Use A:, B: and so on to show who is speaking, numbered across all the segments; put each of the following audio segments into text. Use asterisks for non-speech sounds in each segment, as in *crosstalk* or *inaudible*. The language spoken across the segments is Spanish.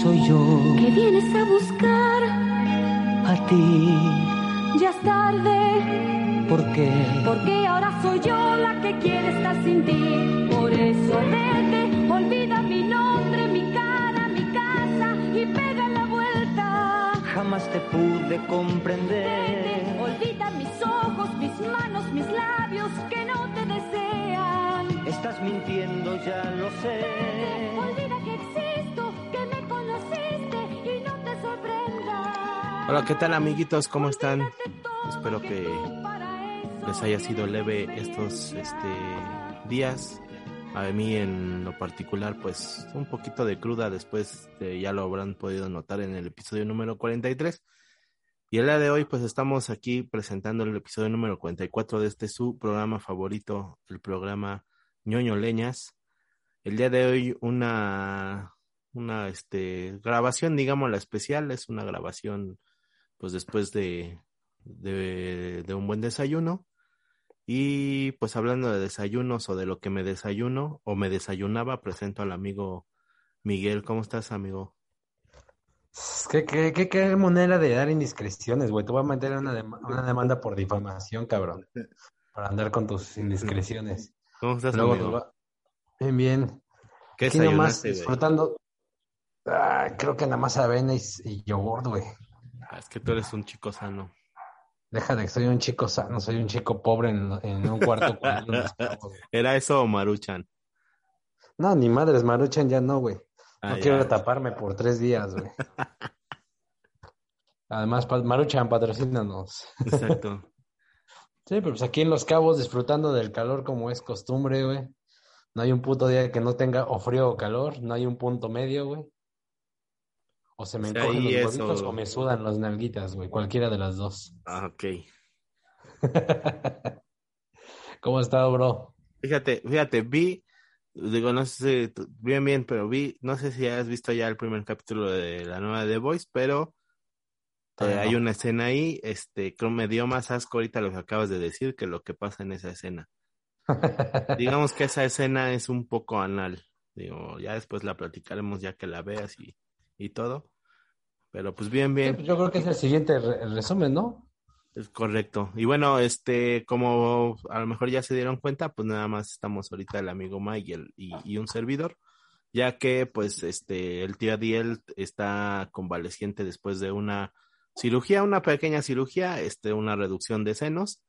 A: Soy yo.
B: ¿Qué vienes a buscar?
A: A ti.
B: Ya es tarde.
A: ¿Por qué?
B: Porque ahora soy yo la que quiere estar sin ti. Por eso vete, olvida mi nombre, mi cara, mi casa y pega la vuelta.
A: Jamás te pude comprender.
B: Vete, olvida mis ojos, mis manos, mis labios que no te desean.
A: Estás mintiendo, ya lo sé.
B: Olvida
C: Hola, ¿qué tal amiguitos? ¿Cómo están? Espero que. Les haya sido leve estos este, días. A mí en lo particular, pues un poquito de cruda después, de, ya lo habrán podido notar en el episodio número 43. Y el día de hoy, pues estamos aquí presentando el episodio número 44 de este su programa favorito, el programa ñoño leñas. El día de hoy una, una este, grabación, digamos la especial, es una grabación pues después de, de, de un buen desayuno. Y pues hablando de desayunos o de lo que me desayuno o me desayunaba, presento al amigo Miguel. ¿Cómo estás, amigo?
D: ¿Qué, qué, qué, qué manera de dar indiscreciones, güey? Te voy a meter una, dem- una demanda por difamación, cabrón. Para andar con tus indiscreciones.
C: ¿Cómo estás,
D: Luego
C: amigo?
D: va- Bien, bien.
C: ¿Qué
D: Aquí nomás disfrutando. Ah, creo que nada más avena y, y yogur, güey.
C: Ah, Es que tú eres un chico sano.
D: Deja de que soy un chico sano, soy un chico pobre en, en un cuarto. *laughs*
C: ¿Era eso o Maruchan?
D: No, ni madres, Maruchan ya no, güey.
C: Ah,
D: No quiero
C: ya.
D: taparme por tres días, güey. Además, Maruchan, patrocínanos.
C: Exacto. *laughs*
D: Sí, pero pues aquí en Los Cabos disfrutando del calor como es costumbre, güey. No hay un puto día que no tenga o frío o calor, no hay un punto medio, güey. O se me encogen los
C: eso-
D: huevitos o me sudan las nalguitas, güey, cualquiera de las dos.
C: Ah, ok. *laughs*
D: ¿Cómo has estado, bro?
C: Fíjate, fíjate, vi, digo, no sé si bien, bien, pero vi, no sé si has visto ya el primer capítulo de la nueva The Voice, pero eh, hay una escena ahí, este, creo me dio más asco ahorita lo que acabas de decir que lo que pasa en esa escena. *laughs* Digamos que esa escena es un poco anal, digo, ya después la platicaremos ya que la veas y, y todo, pero pues bien, bien.
D: pues yo creo que es el siguiente re- resumen, ¿no?
C: Es correcto. Y bueno, este, como a lo mejor ya se dieron cuenta, pues nada más estamos ahorita el amigo Mike y, el- y, y un servidor, ya que pues este, el tío Adiel está convaleciente después de una cirugía, una pequeña cirugía, este, una reducción de senos,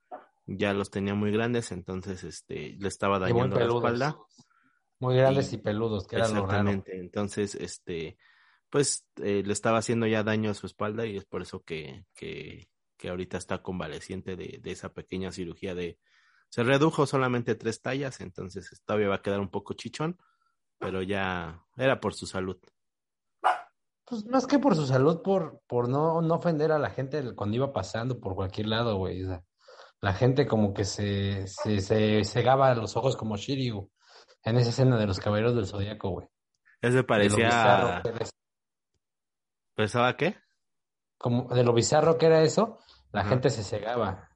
C: ya los tenía muy grandes, entonces este, le estaba dañando la espalda.
D: Muy grandes
C: Y-
D: y peludos, que era lo raro.
C: Exactamente. Entonces, este, pues eh, le estaba haciendo ya daño a su espalda y es por eso que, que, que ahorita está convaleciente de, de esa pequeña cirugía de... Se redujo solamente tres tallas, entonces todavía va a quedar un poco chichón, pero ya era por su salud.
D: Pues más que por su salud, por, por no, no ofender a la gente cuando iba pasando por cualquier lado, güey. O sea, la gente como que se, se, se cegaba los ojos como Shiryu en esa escena de los Caballeros del Zodíaco, güey.
C: Ese parecía...
D: bizarro que era eso.
C: ¿Pensaba qué?
D: Como de lo bizarro que era eso, la
C: Ajá.
D: gente se cegaba.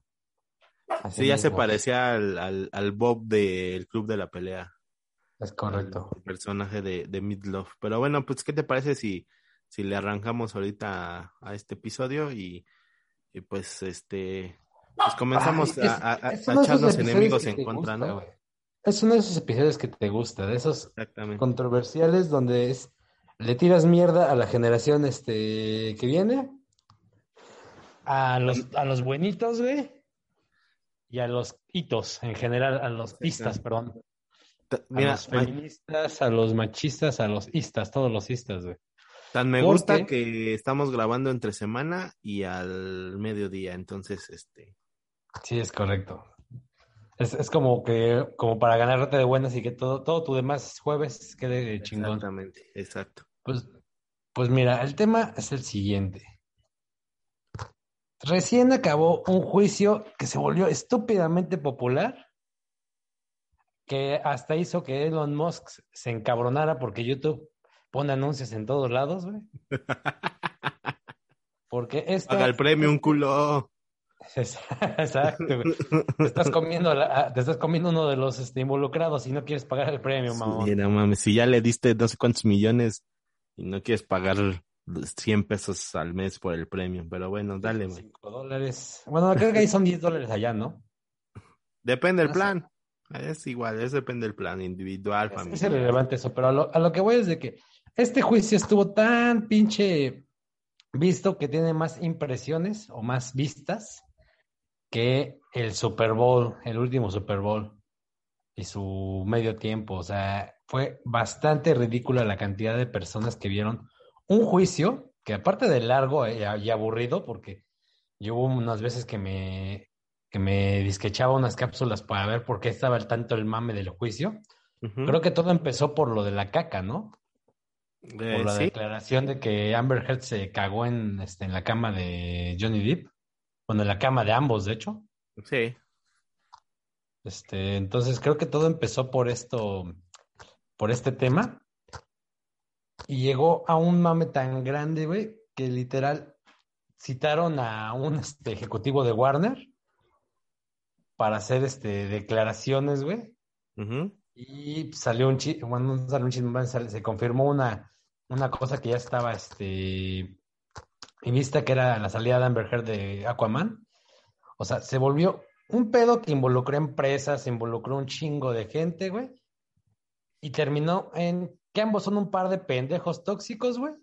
D: Así
C: Sí, ya se parecía al, al, al Bob del Club de la Pelea.
D: Es correcto.
C: El personaje de, de Midlove. Pero bueno, pues, ¿qué te parece si, si le arrancamos ahorita a, a este episodio y, y pues este pues comenzamos
D: Ay,
C: a,
D: es-
C: a- a-
D: es
C: a
D: uno de esos
C: echarnos enemigos en contra,
D: gusta,
C: ¿no?
D: Es uno de esos episodios que te gusta, de esos controversiales donde es, le tiras mierda a la generación este que viene, a los, a los buenitos, güey, y a los hitos en general, a los istas, perdón.
C: Ta-
D: A
C: Mira,
D: los feministas, a los machistas, a los istas, todos los istas, güey.
C: tan me
D: ¿por
C: gusta
D: qué?
C: que estamos grabando entre semana y al mediodía, entonces este
D: Sí, es correcto. Es, es como que, como para ganarte de buenas y que todo, todo tu demás jueves quede chingón.
C: exactamente, exacto.
D: Pues, Pues mira, el tema es el siguiente. Recién acabó un juicio que se volvió estúpidamente popular, que hasta hizo que Elon Musk se encabronara porque YouTube pone anuncios en todos lados, güey. *laughs* Porque esta...
C: Paga el premio, un culo. *laughs*
D: Exacto, güey. Te estás comiendo, la- te estás comiendo uno de los este, involucrados y no quieres pagar el premio, mamón.
C: Mames, si ya le diste no sé cuántos millones y no quieres pagar 100 pesos al mes por el premio, pero bueno, dale, güey.
D: Cinco dólares. Bueno, creo que ahí son 10 dólares allá, ¿no? *laughs*
C: Depende del
D: No sé.
C: plan. Es igual, es depende del plan individual,
D: Es,
C: familiar.
D: es irrelevante eso, pero a lo, a lo que voy es de que este juicio estuvo tan pinche visto que tiene más impresiones o más vistas que el Super Bowl, el último Super Bowl y su medio tiempo. O sea, fue bastante ridícula la cantidad de personas que vieron un juicio que aparte de largo y, y aburrido, porque yo hubo unas veces que me, que me disquechaba unas cápsulas para ver por qué estaba el tanto el mame del juicio. Creo que todo empezó por lo de la caca, ¿no? Por
C: Eh,
D: la
C: sí,
D: declaración de que Amber Heard se cagó en, este, en la cama de Johnny Depp. Bueno, en la cama de ambos, de hecho.
C: sí.
D: Este, entonces creo que todo empezó por esto, por este tema. Y llegó a un mame tan grande, güey, que literal citaron a un este, ejecutivo de Warner para hacer este, declaraciones, güey. Y salió un chisme, bueno, no salió un chisme, se confirmó una, una cosa que ya estaba este, en vista, que era la salida de Amber Heard de Aquaman. O sea, se volvió un pedo que involucró empresas, involucró un chingo de gente, güey. Y terminó en que ambos son un par de pendejos tóxicos, güey.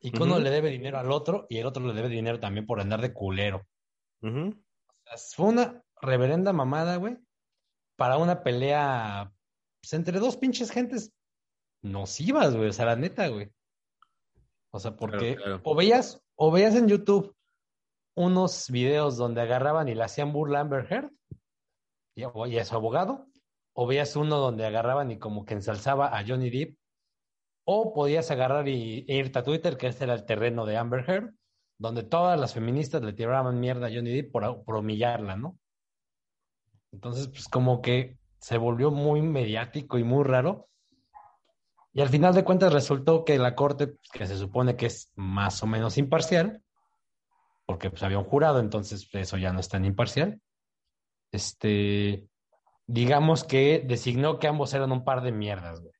D: Y que uno le debe dinero al otro y el otro le debe dinero también por andar de culero. O sea, fue una reverenda mamada, güey, para una pelea pues, entre dos pinches gentes nocivas, güey, o sea, la neta, güey. O sea, porque
C: claro.
D: o veías, o veías en YouTube unos videos donde agarraban y le hacían burla a Amber Heard y, y a su abogado, o veías uno donde agarraban y como que ensalzaba a Johnny Depp, o podías agarrar y, e irte a Twitter, que ese era el terreno de Amber Heard, donde todas las feministas le tiraban mierda a Johnny Depp por, por humillarla, ¿no? Entonces, pues como que se volvió muy mediático y muy raro. Y al final de cuentas resultó que la corte, pues, que se supone que es más o menos imparcial, porque pues había un jurado, entonces eso ya no es tan imparcial. Este, digamos que designó que ambos eran un par de mierdas, güey.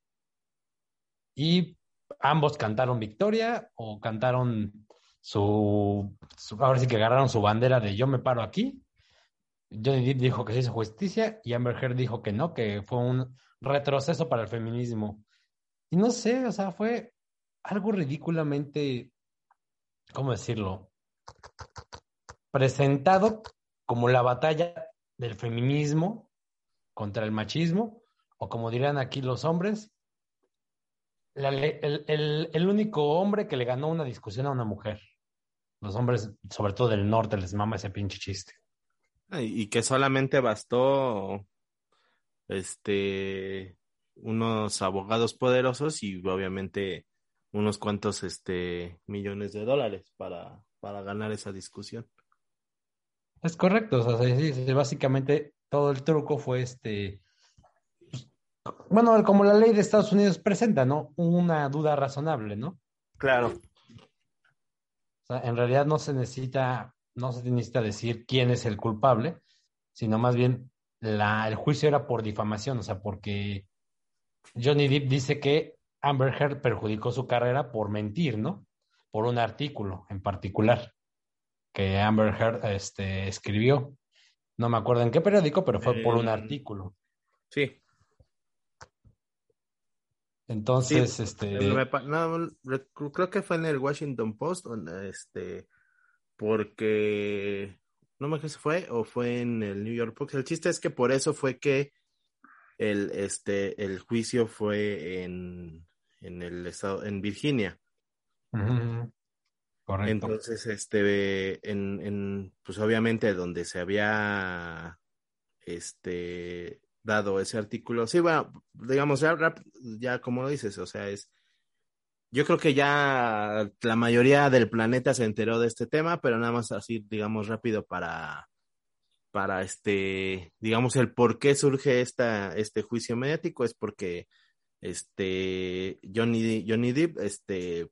D: Y ambos cantaron victoria o cantaron su, su- ahora sí que agarraron su bandera de yo me paro aquí. Johnny Depp dijo que se hizo justicia y Amber Heard dijo que no, que fue un retroceso para el feminismo. Y no sé, o sea, fue algo ridículamente, ¿cómo decirlo? Presentado como la batalla del feminismo contra el machismo, o como dirán aquí los hombres, la el, el- el único hombre que le ganó una discusión a una mujer. Los hombres, sobre todo del norte, les mama ese pinche chiste.
C: Y y que solamente bastó este unos abogados poderosos y obviamente unos cuantos este millones de dólares para, para ganar esa discusión.
D: Es correcto, o sea, sí, sí, básicamente todo el truco fue este, bueno, como la ley de Estados Unidos presenta, ¿no? Una duda razonable, ¿no?
C: Claro.
D: O sea, en realidad no se necesita, no se necesita decir quién es el culpable, sino más bien la, el juicio era por difamación, o sea, porque Johnny Depp dice que Amber Heard perjudicó su carrera por mentir, ¿no? Por un artículo en particular que Amber Heard este, escribió. No me acuerdo en qué periódico, pero fue por un
C: Eh,
D: artículo.
C: Sí.
D: Entonces,
C: Sí,
D: este,
C: no, re- creo que fue en el Washington Post, este, porque no me acuerdo si fue o fue en el New York Post. El chiste es que por eso fue que el, este, el juicio fue en, en el estado, en Virginia.
D: ujú, correcto.
C: Entonces, este, en, en, pues obviamente donde se había, este, dado ese artículo, sí, bueno, digamos, ya, como lo dices, o sea, es yo creo que ya la mayoría del planeta se enteró de este tema, pero nada más así, digamos, rápido para, para este, digamos, el por qué surge esta, este juicio mediático es porque este Johnny, Johnny Depp este,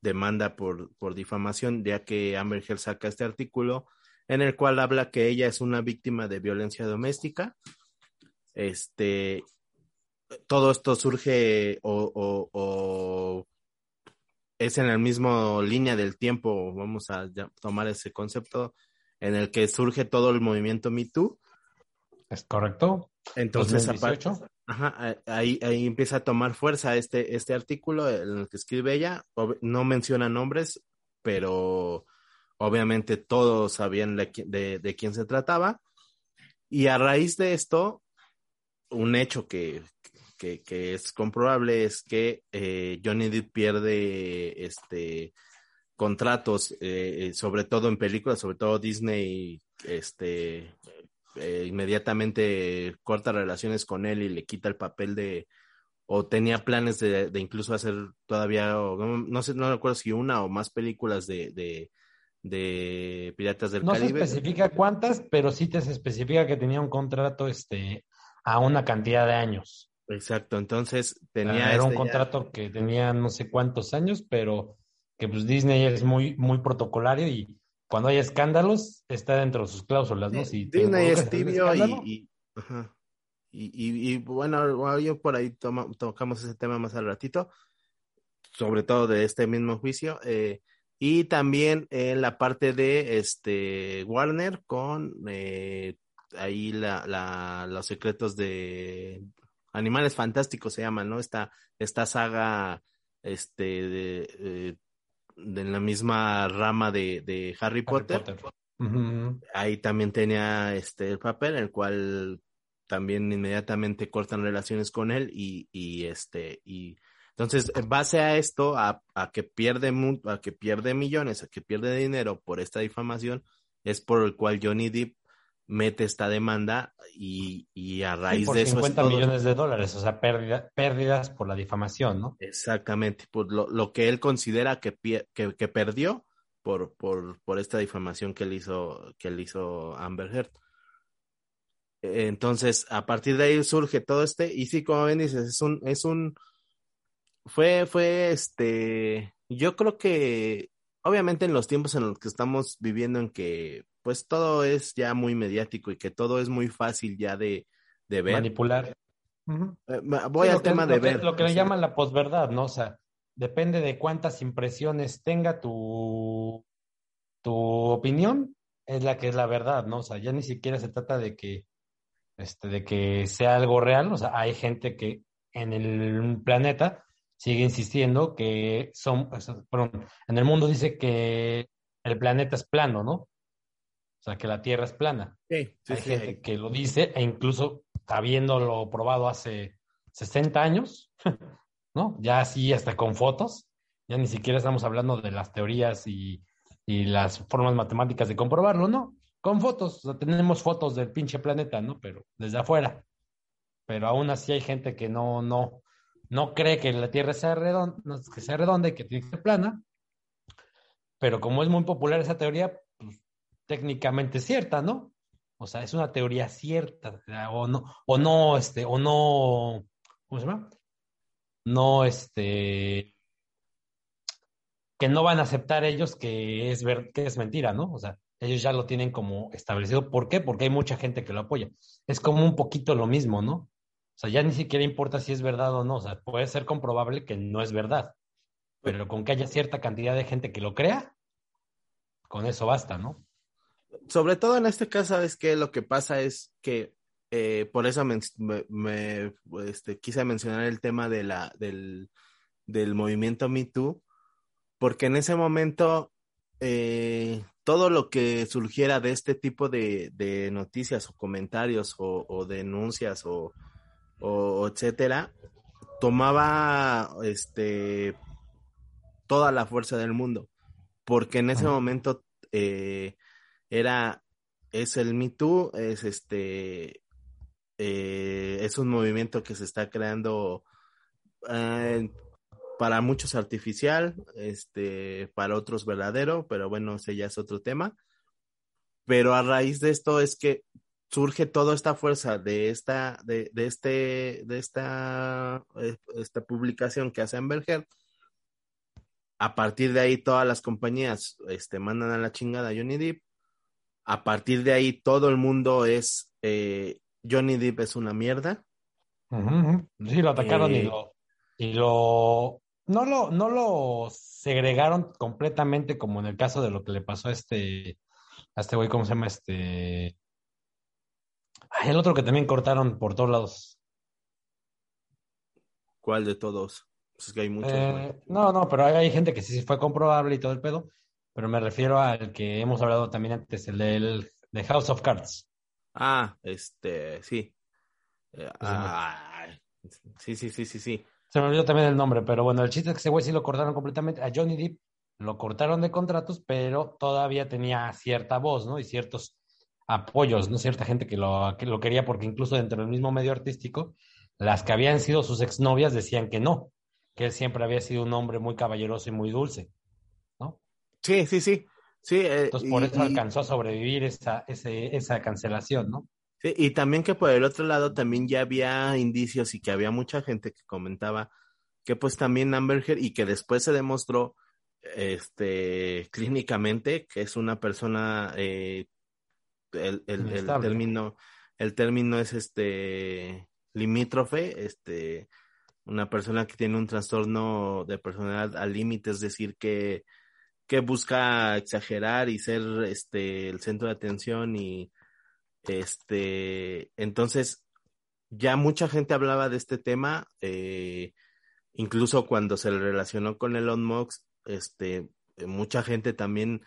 C: demanda por, por difamación, ya que Amber Heard saca este artículo en el cual habla que ella es una víctima de violencia doméstica. Este, todo esto surge o, o, es en el mismo línea del tiempo, vamos a tomar ese concepto, en el que surge todo el movimiento Me Too.
D: Es correcto.
C: Entonces, ajá, ahí, ahí empieza a tomar fuerza este, este artículo en el que escribe ella. No menciona nombres, pero obviamente todos sabían de, de, quién se trataba. Y a raíz de esto, un hecho que, que, es comprobable es que eh, Johnny Depp pierde este contratos, eh, sobre todo en películas, sobre todo Disney, este eh, inmediatamente corta relaciones con él y le quita el papel de, o tenía planes de, de incluso hacer todavía, no, sé, no recuerdo si una o más películas de, de, de Piratas del Caribe.
D: No se especifica cuántas, pero sí te se especifica que tenía un contrato este, a una cantidad de años.
C: Exacto, entonces tenía...
D: Era un este contrato que tenía no sé cuántos años, pero que pues Disney es muy, muy protocolario y cuando hay escándalos está dentro de sus cláusulas, ¿no?
C: Si Disney es tibio y, y, y, bueno, yo por ahí tocamos ese tema más al ratito, sobre todo de este mismo juicio. Eh, y también en la parte de este Warner con eh, ahí la, la, los secretos de Animales Fantásticos se llama, ¿no? Esta, esta saga este de, eh, de la misma rama de, de Harry, Potter. Ahí también tenía este el papel, el cual también inmediatamente cortan relaciones con él y, y este y entonces en base a esto a, a, que pierde a que pierde millones a que pierde dinero por esta difamación es por el cual Johnny Depp mete esta demanda y, y a raíz de eso
D: 50 millones de dólares, o sea, pérdidas por la difamación, ¿no?
C: Exactamente, por lo, lo que él considera que, que, que, perdió por, por, por esta difamación que él hizo, que él hizo Amber Heard. Entonces, a partir de ahí surge todo este, y sí, como ven dices, es un, es un, fue, fue este, yo creo que, obviamente en los tiempos en los que estamos viviendo en que pues todo es ya muy mediático y que todo es muy fácil ya de, de ver.
D: Manipular.
C: Eh, voy al tema de ver.
D: lo que le llaman la posverdad, ¿no? O sea, depende de cuántas impresiones tenga tu, tu opinión, es la que es la verdad, ¿no? O sea, ya ni siquiera se trata de que, este, de que sea algo real, o sea, hay gente que en el planeta sigue insistiendo que son, perdón, en el mundo dice que el planeta es plano, ¿no? O sea, que la Tierra es plana.
C: Sí,
D: Hay gente que lo dice e incluso habiéndolo probado hace 60 años, *laughs* ¿no? Ya así hasta con fotos, ya ni siquiera estamos hablando de las teorías y, y las formas matemáticas de comprobarlo, ¿no? Con fotos, o sea, tenemos fotos del pinche planeta, ¿no? Pero desde afuera. Pero aún así hay gente que no, no, no cree que la Tierra sea redonda, que sea redonda y que tiene que ser plana. Pero como es muy popular esa teoría, técnicamente cierta, ¿no? O sea, es una teoría cierta, o no, o no, este, o no, ¿cómo se llama? No, este, que no van a aceptar ellos que es, que es mentira, ¿no? O sea, ellos ya lo tienen como establecido. ¿Por qué? Porque hay mucha gente que lo apoya. Es como un poquito lo mismo, ¿no? O sea, ya ni siquiera importa si es verdad o no. O sea, puede ser comprobable que no es verdad. Pero con que haya cierta cantidad de gente que lo crea, con eso basta, ¿no?
C: sobre todo en este caso, ¿sabes qué? Lo que pasa es que eh, por eso me, este, quise mencionar el tema de la, del, del movimiento Me Too, porque en ese momento eh, todo lo que surgiera de este tipo de, de noticias o comentarios o, denuncias o, o, etcétera, tomaba este toda la fuerza del mundo, porque en ese momento eh, era, es el Me Too, es este, eh, es un movimiento que se está creando, eh, para muchos artificial, este, para otros verdadero, pero bueno, ese ya es otro tema. Pero a raíz de esto es que surge toda esta fuerza de esta, de, de este, de esta, eh, esta publicación que hace Amber Heard. A partir de ahí todas las compañías este, mandan a la chingada a Johnny Depp. A partir de ahí todo el mundo es eh, Johnny Depp es una mierda.
D: Sí, lo atacaron y
C: Eh,
D: lo, y lo no lo, no lo segregaron completamente como en el caso de lo que le pasó a este, a este güey, ¿cómo se llama? Este. Ay, el otro que también cortaron por todos lados.
C: ¿Cuál de todos? Pues es que hay muchos.
D: Eh, no, no, pero hay, hay gente que sí fue comprobable y todo el pedo. Pero me refiero al que hemos hablado también antes, el del de House of Cards.
C: Ah, este, sí. Eh, sí, sí, sí, sí, sí.
D: Se me olvidó también el nombre, pero bueno, el chiste es que ese güey sí lo cortaron completamente. A Johnny Depp lo cortaron de contratos, pero todavía tenía cierta voz, ¿no? Y ciertos apoyos, ¿no? Cierta gente que lo, que lo quería, porque incluso dentro del mismo medio artístico, las que habían sido sus exnovias decían que no, que él siempre había sido un hombre muy caballeroso y muy dulce, ¿no?
C: Sí, sí, sí. Sí, eh,
D: Entonces por
C: y-
D: eso
C: y-
D: alcanzó a sobrevivir esa, ese, esa cancelación, ¿no?
C: Sí, y también que por el otro lado también ya había indicios y que había mucha gente que comentaba que pues también Amber Heard y que después se demostró este clínicamente que es una persona eh, el, el- término el término es este limítrofe este una persona que tiene un trastorno de personalidad al límite es decir que que busca exagerar y ser este el centro de atención y este, entonces, ya mucha gente hablaba de este tema, eh, incluso cuando se le relacionó con Elon Musk, este, mucha gente también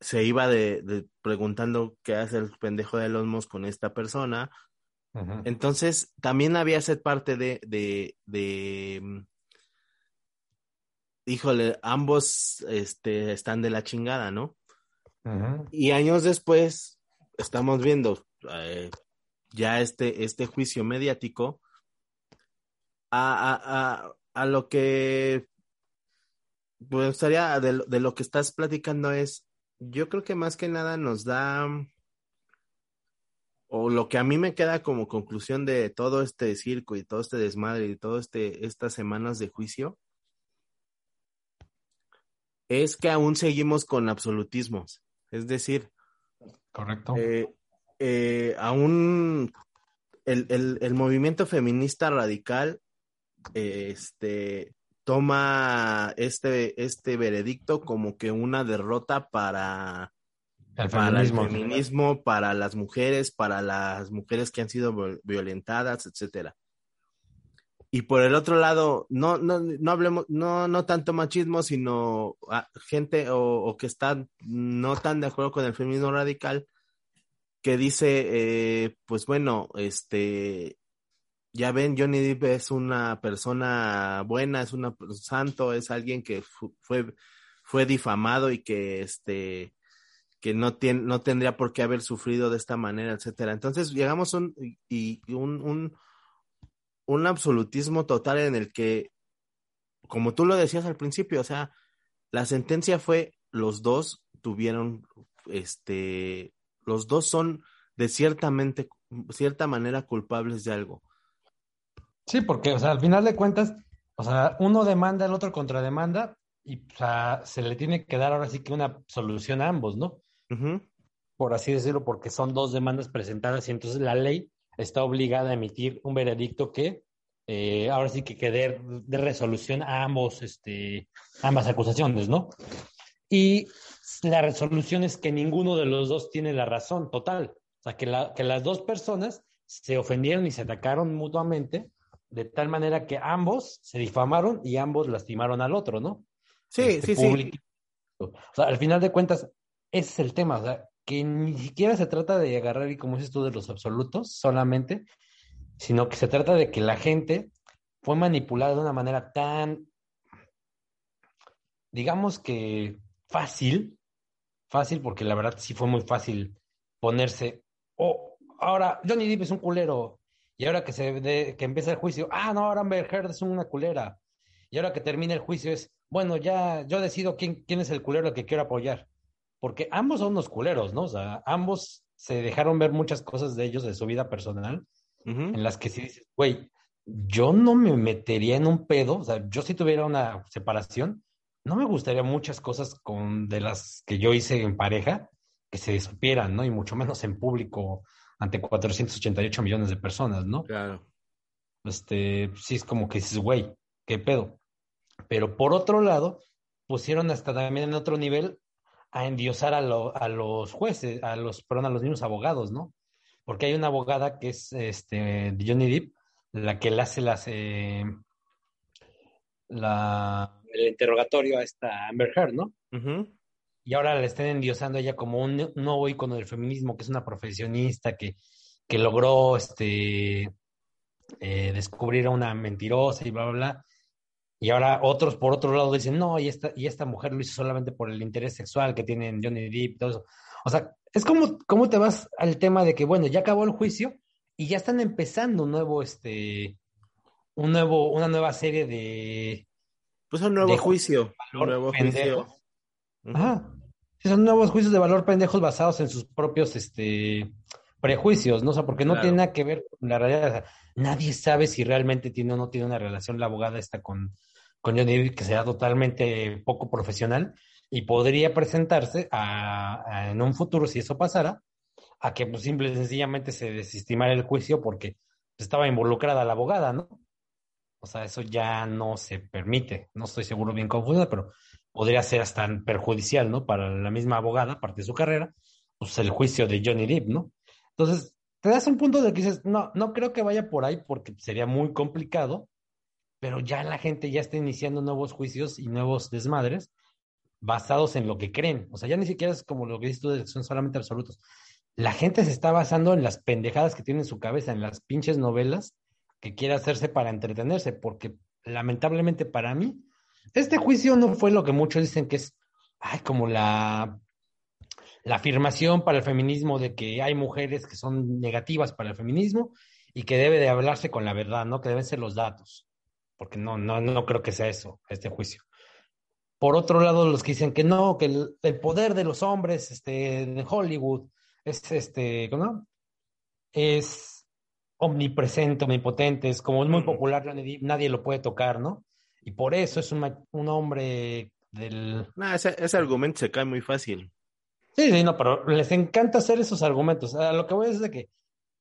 C: se iba de, de preguntando qué hace el pendejo de Elon Musk con esta persona. Entonces, también había esa parte de, de, de, mm, híjole, ambos, este, están de la chingada, ¿no? Y años después estamos viendo eh, ya este, este juicio mediático a, a, a, a lo que me gustaría de, de lo que estás platicando es, yo creo que más que nada nos da, o lo que a mí me queda como conclusión de todo este circo y todo este desmadre y todo este, estas semanas de juicio, es que aún seguimos con absolutismos. Es decir,
D: Correcto.
C: eh, eh, aún el, el- el movimiento feminista radical eh, este, toma este, este veredicto como que una derrota para,
D: el
C: para el
D: feminismo.
C: para las mujeres, para las mujeres que han sido viol- violentadas, etcétera. Y por el otro lado, no, no, no hablemos, no, no tanto machismo, sino gente o, o que está no tan de acuerdo con el feminismo radical, que dice, eh, pues bueno, este, ya ven, Johnny Depp es una persona buena, es un santo, es alguien que fu- fue, fue difamado y que este, que no, tiene, no tendría por qué haber sufrido de esta manera, etcétera. Entonces llegamos a un, y un, un, un absolutismo total en el que, como tú lo decías al principio, o sea, la sentencia fue los dos tuvieron, este, los dos son de ciertamente, cierta manera culpables de algo.
D: Sí, porque, o sea, al final de cuentas, o sea, uno demanda, el otro contrademanda, y o sea, se le tiene que dar ahora sí que una solución a ambos, ¿no? Por así decirlo, porque son dos demandas presentadas y entonces la ley está obligada a emitir un veredicto que eh, ahora sí que quede de resolución a ambos, este, ambas acusaciones, ¿no? Y la resolución es que ninguno de los dos tiene la razón total. O sea, que, la, que las dos personas se ofendieron y se atacaron mutuamente de tal manera que ambos se difamaron y ambos lastimaron al otro, ¿no?
C: Sí,
D: Este,
C: sí, sí.
D: O sea, al final de cuentas, ese es el tema, o sea, que ni siquiera se trata de agarrar, y como dices tú, de los absolutos solamente, sino que se trata de que la gente fue manipulada de una manera tan, digamos que fácil, fácil, porque la verdad sí fue muy fácil ponerse, oh, ahora Johnny Depp es un culero, y ahora que se de, que empieza el juicio, ah, no, ahora Amber Heard es una culera, y ahora que termina el juicio es, bueno, ya yo decido quién, quién es el culero que quiero apoyar. Porque ambos son unos culeros, ¿no? O sea, ambos se dejaron ver muchas cosas de ellos, de su vida personal, en las que sí dices, güey, yo no me metería en un pedo, o sea, yo si tuviera una separación, no me gustaría muchas cosas con de las que yo hice en pareja que se supieran, ¿no? Y mucho menos en público ante 488 millones de personas, ¿no?
C: Claro.
D: Este, sí es como que dices, güey, qué pedo. Pero por otro lado, pusieron hasta también en otro nivel a endiosar a, lo- a los jueces, a los, perdón, a los mismos abogados, ¿no? Porque hay una abogada que es este Johnny Depp, la que le hace las eh, la, el interrogatorio a esta Amber Heard, ¿no?
C: Ujú.
D: Y ahora le están endiosando a ella como un nuevo ícono del feminismo, que es una profesionista que, que logró este, eh, descubrir a una mentirosa y bla, bla, bla. Y ahora otros, por otro lado, dicen, no, y esta, y esta mujer lo hizo solamente por el interés sexual que tienen Johnny Depp y todo eso. O sea, es como, ¿cómo te vas al tema de que, bueno, ya acabó el juicio y ya están empezando un nuevo, este, un nuevo, una nueva serie de
C: Pues un nuevo juicio. Un nuevo juicio.
D: Ajá. Sí, son nuevos juicios de valor pendejos basados en sus propios este, prejuicios, ¿no? O sea, porque no
C: Claro.
D: tiene nada que ver con la realidad. O sea, nadie sabe si realmente tiene o no tiene una relación la abogada esta con, con Johnny Depp, que sea totalmente poco profesional y podría presentarse a, a- en un futuro, si eso pasara, a que pues, simple y sencillamente se desestimara el juicio porque estaba involucrada la abogada, ¿no? O sea, eso ya no se permite. No estoy seguro bien confuso, pero podría ser hasta perjudicial, ¿no? Para la misma abogada, parte de su carrera, pues el juicio de Johnny Depp, ¿no? Entonces, te das un punto de que dices, no, no creo que vaya por ahí porque sería muy complicado, pero ya la gente ya está iniciando nuevos juicios y nuevos desmadres basados en lo que creen. O sea, ya ni siquiera es como lo que dices tú, de son solamente absolutos. La gente se está basando en las pendejadas que tiene en su cabeza, en las pinches novelas que quiere hacerse para entretenerse, porque lamentablemente para mí, este juicio no fue lo que muchos dicen que es, ay, como la, la afirmación para el feminismo de que hay mujeres que son negativas para el feminismo y que debe de hablarse con la verdad, ¿no? Que deben ser los datos, porque no, no, no creo que sea eso, este juicio. Por otro lado, los que dicen que no, que el, el poder de los hombres este, en Hollywood es, este, ¿no? Es omnipresente, omnipotente, es como es muy
C: Mm.
D: popular, Depp, nadie lo puede tocar, ¿no? Y por eso es una- un hombre del...
C: Nah, ese, ese argumento se cae muy fácil.
D: Sí, sí, no, pero les encanta hacer esos argumentos. A lo que voy es de que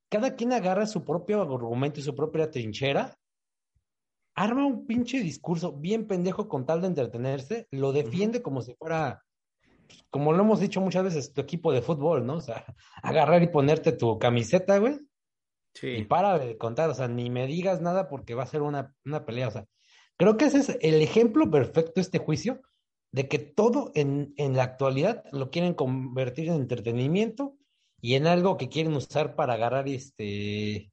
D: cada quien agarra su propio argumento y su propia trinchera, arma un pinche discurso bien pendejo con tal de entretenerse, lo defiende como si fuera, pues, como lo hemos dicho muchas veces, tu equipo de fútbol, ¿no? O sea, agarrar y ponerte tu camiseta, güey, y
C: Sí.
D: para de contar, o sea, ni me digas nada porque va a ser una, una pelea, o sea, creo que ese es el ejemplo perfecto, este juicio, de que todo en, en la actualidad lo quieren convertir en entretenimiento y en algo que quieren usar para agarrar este,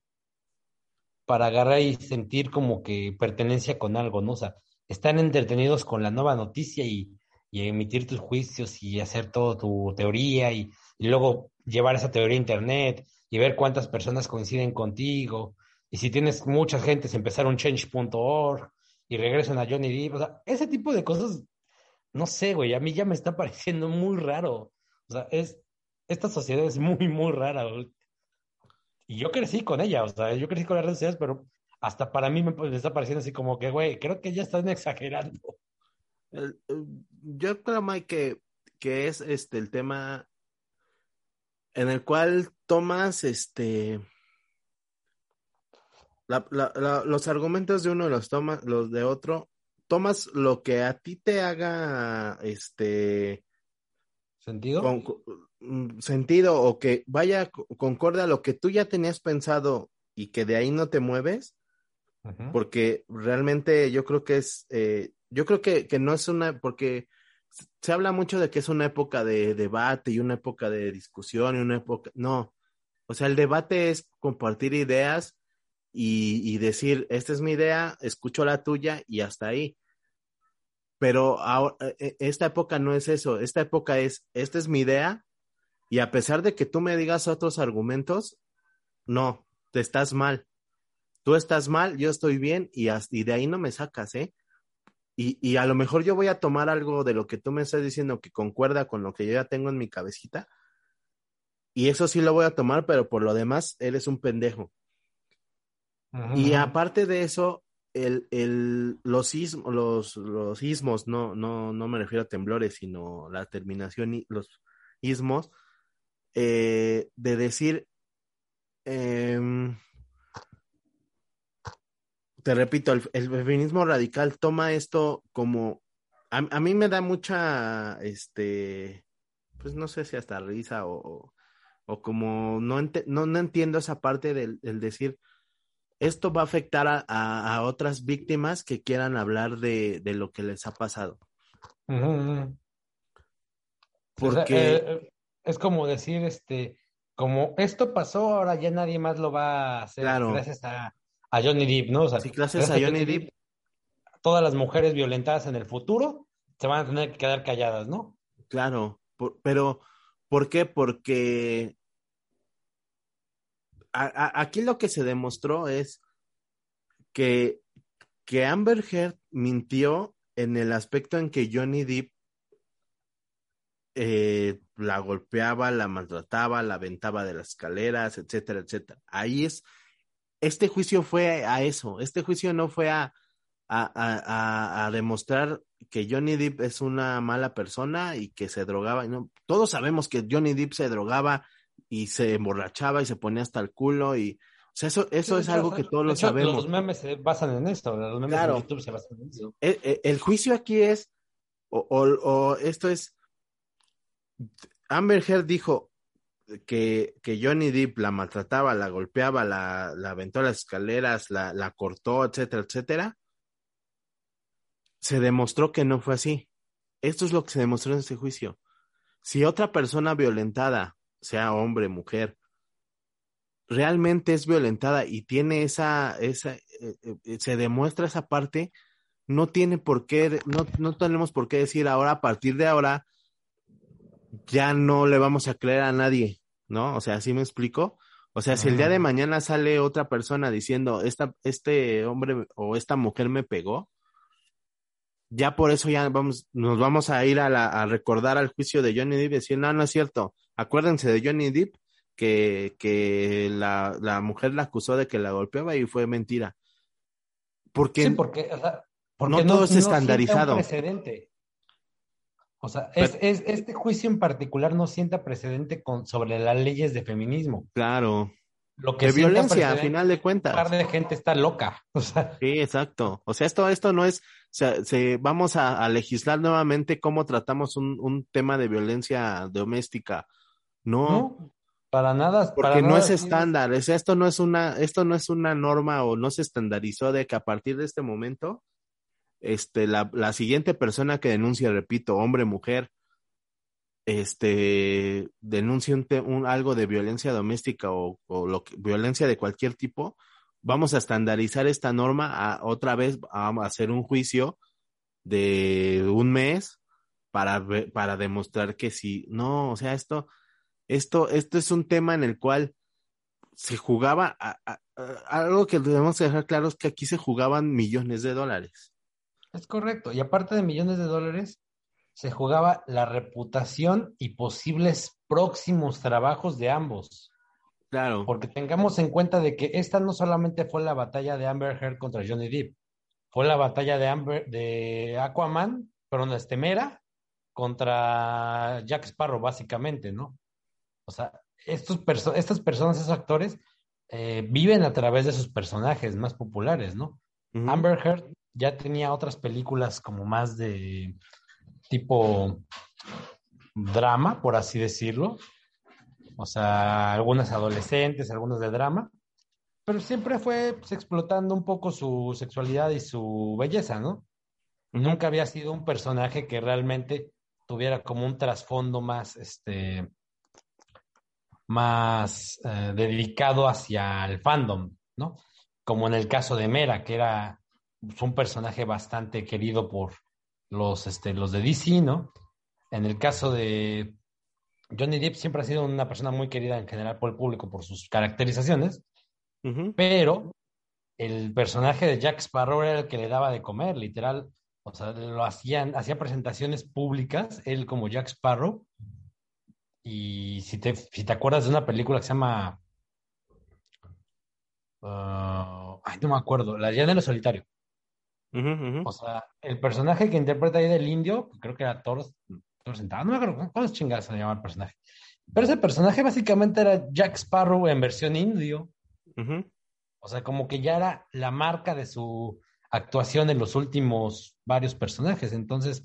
D: para agarrar y sentir como que pertenencia con algo, ¿no? O sea, están entretenidos con la nueva noticia y, y emitir tus juicios y hacer toda tu teoría y, luego llevar esa teoría a internet y ver cuántas personas coinciden contigo. Y si tienes mucha gente, empezar un change.org y regresan a Johnny Depp. O sea, ese tipo de cosas, no sé, güey, a mí ya me está *laughs* pareciendo muy raro. O sea, es, esta sociedad es muy, muy rara. güey. Y yo crecí con ella, o sea, yo crecí con las redes sociales, pero hasta para mí me, está pareciendo así como que, güey, creo que ya están *laughs* exagerando.
C: El- el- yo creo, Mike, que, que es este el tema en el cual tomas este la- la- la- los argumentos de uno y los tomas los de otro, tomas lo que a ti te haga este
D: ¿Sentido?
C: con- mm, sentido o que vaya co- concorde a lo que tú ya tenías pensado y que de ahí no te mueves, porque realmente yo creo que es, eh, yo creo que, que no es una, porque se habla mucho de que es una época de debate y una época de discusión y una época, no, o sea, el debate es compartir ideas y, decir, esta es mi idea, escucho la tuya y hasta ahí. Pero ahora, eh, esta época no es eso, esta época es, esta es mi idea y a pesar de que tú me digas otros argumentos, no, te estás mal. Tú estás mal, yo estoy bien y, y de ahí no me sacas, ¿eh? y, y a lo mejor yo voy a tomar algo de lo que tú me estás diciendo que concuerda con lo que yo ya tengo en mi cabecita. Y eso sí lo voy a tomar, pero por lo demás, eres un pendejo. Y aparte de eso, el, el, los, ismos, los, los ismos, no, no, no me refiero a temblores, sino la terminación, y los ismos, eh, de decir, em, te repito, el, el, feminismo radical toma esto como, a, a, mí me da mucha, este, pues no sé si hasta risa o, o como no, ent no, no, entiendo esa parte del, del decir, esto va a afectar a, a, a, otras víctimas que quieran hablar de, de lo que les ha pasado.
D: Porque o sea, eh, es como decir, este, como esto pasó, ahora ya nadie más lo va a hacer
C: claro.
D: gracias a, a, Johnny Depp, ¿no? O sea,
C: sí, gracias, gracias a Johnny Depp.
D: Todas las mujeres violentadas en el futuro se van a tener que quedar calladas, ¿no?
C: Claro, por, pero ¿por qué? Porque aquí lo que se demostró es que, que Amber Heard mintió en el aspecto en que Johnny Depp eh, la golpeaba, la maltrataba, la aventaba de las escaleras, etcétera, etcétera. Ahí es, este juicio fue a eso, este juicio no fue a, a, a, a demostrar que Johnny Depp es una mala persona y que se drogaba. No, todos sabemos que Johnny Depp se drogaba y se emborrachaba y se ponía hasta el culo y o sea, eso, eso sí, es algo que todos lo sabemos.
D: Los memes se basan en esto, los memes
C: claro.
D: YouTube se basan en eso.
C: El, el, el juicio aquí es, o, o, o, esto es, Amber Heard dijo que, que, Johnny Depp la maltrataba, la golpeaba, la, la aventó a las escaleras, la, la cortó, etcétera, etcétera. Se demostró que no fue así. Esto es lo que se demostró en ese juicio. Si otra persona violentada, sea hombre, mujer, realmente es violentada y tiene esa, esa eh, eh, se demuestra esa parte, no tiene por qué, no, no tenemos por qué decir ahora, a partir de ahora, ya no le vamos a creer a nadie, ¿no? O sea, ¿sí me explico? O sea, si el día de mañana sale otra persona diciendo, esta, este hombre o esta mujer me pegó, ya por eso ya vamos, nos vamos a ir a, la, a recordar al juicio de Johnny Depp y decir, no, no es cierto. Acuérdense de Johnny Depp que, que la, la, mujer la acusó de que la golpeaba y fue mentira. Porque,
D: sí, porque, o sea, porque
C: no,
D: no,
C: todo es estandarizado.
D: No precedente. O sea, es, es, este juicio en particular no sienta precedente con, sobre las leyes de feminismo.
C: Claro.
D: Lo que
C: de violencia, a final de cuentas.
D: Un par de gente está loca. *laughs* O sea.
C: Sí, exacto. O sea, esto, esto no es, o sea, se, vamos a, a legislar nuevamente cómo tratamos un, un, tema de violencia doméstica. No.
D: no para nada.
C: Porque
D: para
C: no
D: nada
C: es estándar. Es, esto no es una, esto no es una norma o no se estandarizó de que a partir de este momento, este, la, la siguiente persona que denuncie, repito, hombre, mujer, este denuncie un, un, algo de violencia doméstica o, o lo que, violencia de cualquier tipo, vamos a estandarizar esta norma a, otra vez a, a hacer un juicio de un mes para, para demostrar que sí, no, o sea, esto, esto, esto es un tema en el cual se jugaba, a, a, algo que debemos dejar claro es que aquí se jugaban millones de dólares.
D: Es correcto, y aparte de millones de dólares, se jugaba la reputación y posibles próximos trabajos de ambos.
C: Claro.
D: Porque tengamos en cuenta de que esta no solamente fue la batalla de Amber Heard contra Johnny Depp, fue la batalla de Amber de Aquaman, perdón, este Mera contra Jack Sparrow básicamente, ¿no? O sea, estos perso estas personas, esos actores eh, viven a través de sus personajes más populares, ¿no? Uh -huh. Amber Heard ya tenía otras películas como más de tipo drama, por así decirlo. O sea, algunas adolescentes, algunas de drama. Pero siempre fue pues, explotando un poco su sexualidad y su belleza, ¿no? Nunca había sido un personaje que realmente tuviera como un trasfondo más, este, más eh, dedicado hacia el fandom, ¿no? Como en el caso de Mera, que era pues, un personaje bastante querido por los, este, los de DC, ¿no? En el caso de Johnny Depp siempre ha sido una persona muy querida en general por el público por sus caracterizaciones, uh -huh. pero el personaje de Jack Sparrow era el que le daba de comer, literal. O sea, lo hacían, hacía presentaciones públicas, él como Jack Sparrow. Y si te, si te acuerdas de una película que se llama. ah, ay, no me acuerdo. La Llanero Solitario. O sea, el personaje que interpreta ahí del indio, creo que era Thor, Thor sentado, no me acuerdo cómo chingadas se llama el personaje. Pero ese personaje básicamente era Jack Sparrow en versión indio. O sea, como que ya era la marca de su actuación en los últimos varios personajes. Entonces,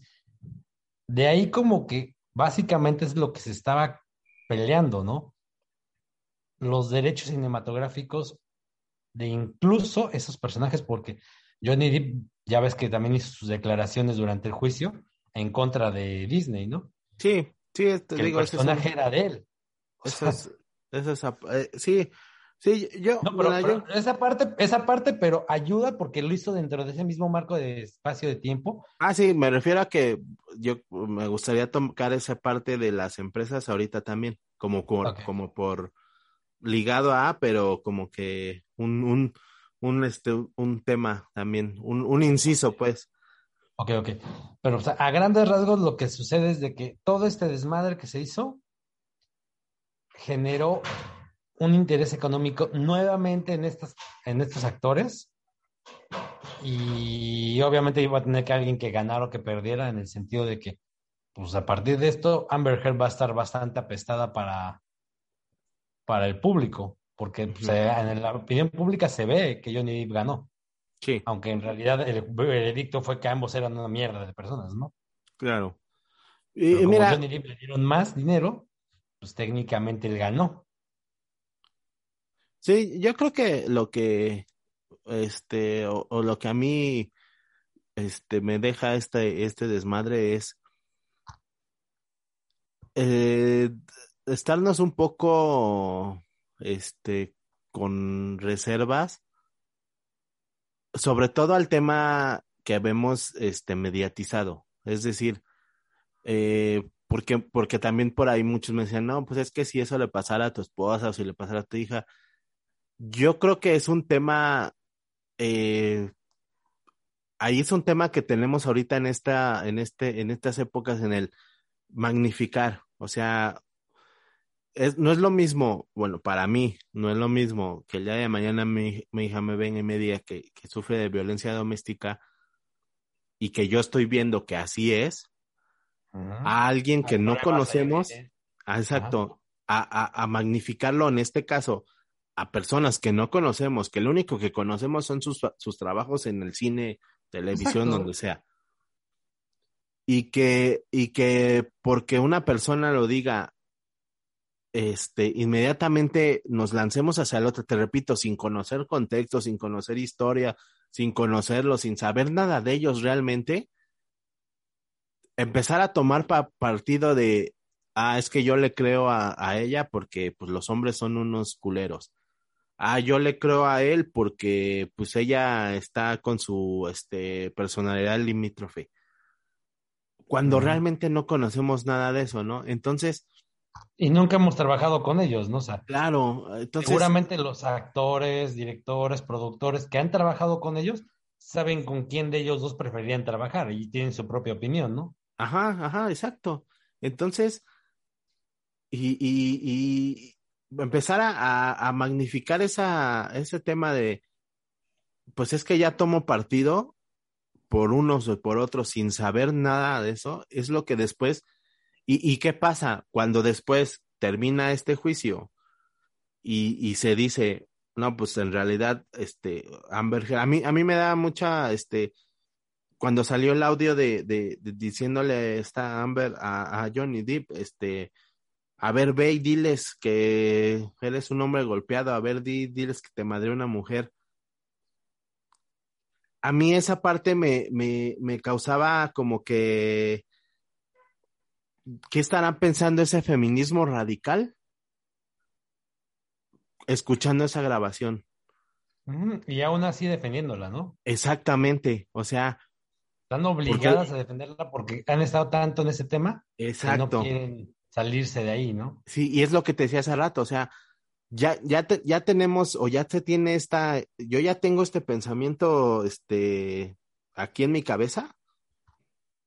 D: de ahí como que básicamente es lo que se estaba peleando, ¿no? Los derechos cinematográficos de incluso esos personajes, porque Johnny Depp, ya ves que también hizo sus declaraciones durante el juicio en contra de Disney, ¿no?
C: Sí, sí, te
D: Que
C: digo,
D: el
C: ese es un-
D: personaje era de él. O
C: Eso
D: sea,
C: es, eso es eh, sí, sí, yo,
D: No, pero,
C: mira,
D: pero
C: yo-
D: esa parte, esa parte, pero ayuda porque lo hizo dentro de ese mismo marco de espacio de tiempo.
C: ah, sí, me refiero a que yo me gustaría tocar esa parte de las empresas ahorita también, como, por- como por ligado a, pero como que un, un, un, este, un tema también, un, un inciso, pues.
D: Ok, ok. Pero o sea, a grandes rasgos lo que sucede es de que todo este desmadre que se hizo generó un interés económico nuevamente en estas, en estos actores. Y obviamente iba a tener que alguien que ganara o que perdiera en el sentido de que, pues a partir de esto, Amber Heard va a estar bastante apestada para, para el público, porque pues, eh, en la opinión pública se ve que Johnny Depp ganó,
C: Sí,
D: aunque en realidad el veredicto fue que ambos eran una mierda de personas, ¿no?
C: claro.
D: Pero
C: Y, y
D: como
C: mira,
D: Johnny Depp le dieron más dinero, pues técnicamente él ganó.
C: Sí, yo creo que lo que, este, o, lo que a mí, este, me deja este, este desmadre es, eh, estarnos un poco, este, con reservas, sobre todo al tema que vemos, este, mediatizado. Es decir, eh, porque, porque también por ahí muchos me decían, no, pues es que si eso le pasara a tu esposa o si le pasara a tu hija, yo creo que es un tema, eh, ahí es un tema que tenemos ahorita en esta, en este, en estas épocas en el magnificar. O sea, es, no es lo mismo, bueno, para mí, no es lo mismo que el día de mañana mi, mi hija me venga y me diga que, que sufre de violencia doméstica y que yo estoy viendo que así es, a alguien que no conocemos, ah, exacto, a, a, a magnificarlo en este caso a personas que no conocemos, que lo único que conocemos son sus, sus trabajos en el cine, televisión,
D: Exacto.
C: donde sea. Y que, y que porque una persona lo diga, este, inmediatamente nos lancemos hacia el otro, te repito, sin conocer contexto, sin conocer historia, sin conocerlo, sin saber nada de ellos realmente, empezar a tomar pa- partido de, ah, es que yo le creo a, a ella porque pues los hombres son unos culeros. Ah, yo le creo a él porque pues ella está con su este personalidad limítrofe. Cuando realmente no conocemos nada de eso, ¿no? Entonces,
D: Y nunca hemos trabajado con ellos, ¿no? O sea,
C: claro, entonces
D: seguramente los actores, directores, productores que han trabajado con ellos saben con quién de ellos dos preferirían trabajar y tienen su propia opinión, ¿no?
C: Ajá, ajá, exacto. Entonces, y, y, y empezar a, a, magnificar esa, ese tema de, pues es que ya tomo partido por unos o por otros sin saber nada de eso, es lo que después, y, y qué pasa cuando después termina este juicio y, y se dice, no, pues en realidad, este, Amber, a mí, a mí me da mucha, este, cuando salió el audio de, de, de diciéndole esta Amber a, a Johnny Depp, este, a ver, ve y diles que eres un hombre golpeado, a ver, di, diles que te madre una mujer. A mí esa parte me, me, me causaba como que, ¿qué estarán pensando ese feminismo radical? Escuchando esa grabación.
D: Y aún así defendiéndola, ¿no?
C: Exactamente, o sea,
D: Están obligadas a defenderla porque han estado tanto en ese tema que no
C: exacto.
D: quieren salirse de ahí, ¿no?
C: Sí, y es lo que te decía hace rato, o sea, ya, ya, te- ya tenemos o ya se tiene esta, yo ya tengo este pensamiento, este, aquí en mi cabeza,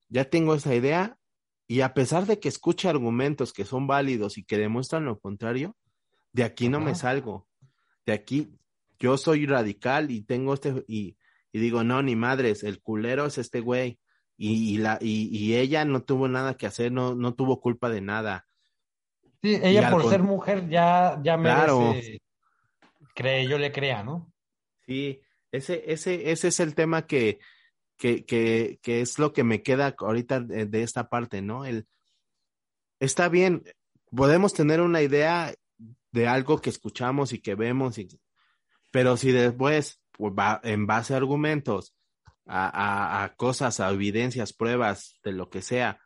C: ya tengo esa idea y a pesar de que escuche argumentos que son válidos y que demuestran lo contrario, de aquí no me salgo. De aquí yo soy radical y tengo este y, y digo, no, ni madres, el culero es este güey. Y, y la, y, y ella no tuvo nada que hacer, no, no tuvo culpa de nada.
D: Sí, ella por ser mujer ya, ya
C: Claro.
D: merece, cree, yo le crea, ¿no?
C: Sí, ese, ese, ese es el tema que, que, que, que es lo que me queda ahorita de, de esta parte, ¿no? El, está bien, podemos tener una idea de algo que escuchamos y que vemos, y, pero si después, pues, va, en base a argumentos, a, a, a cosas, a evidencias, pruebas, de lo que sea,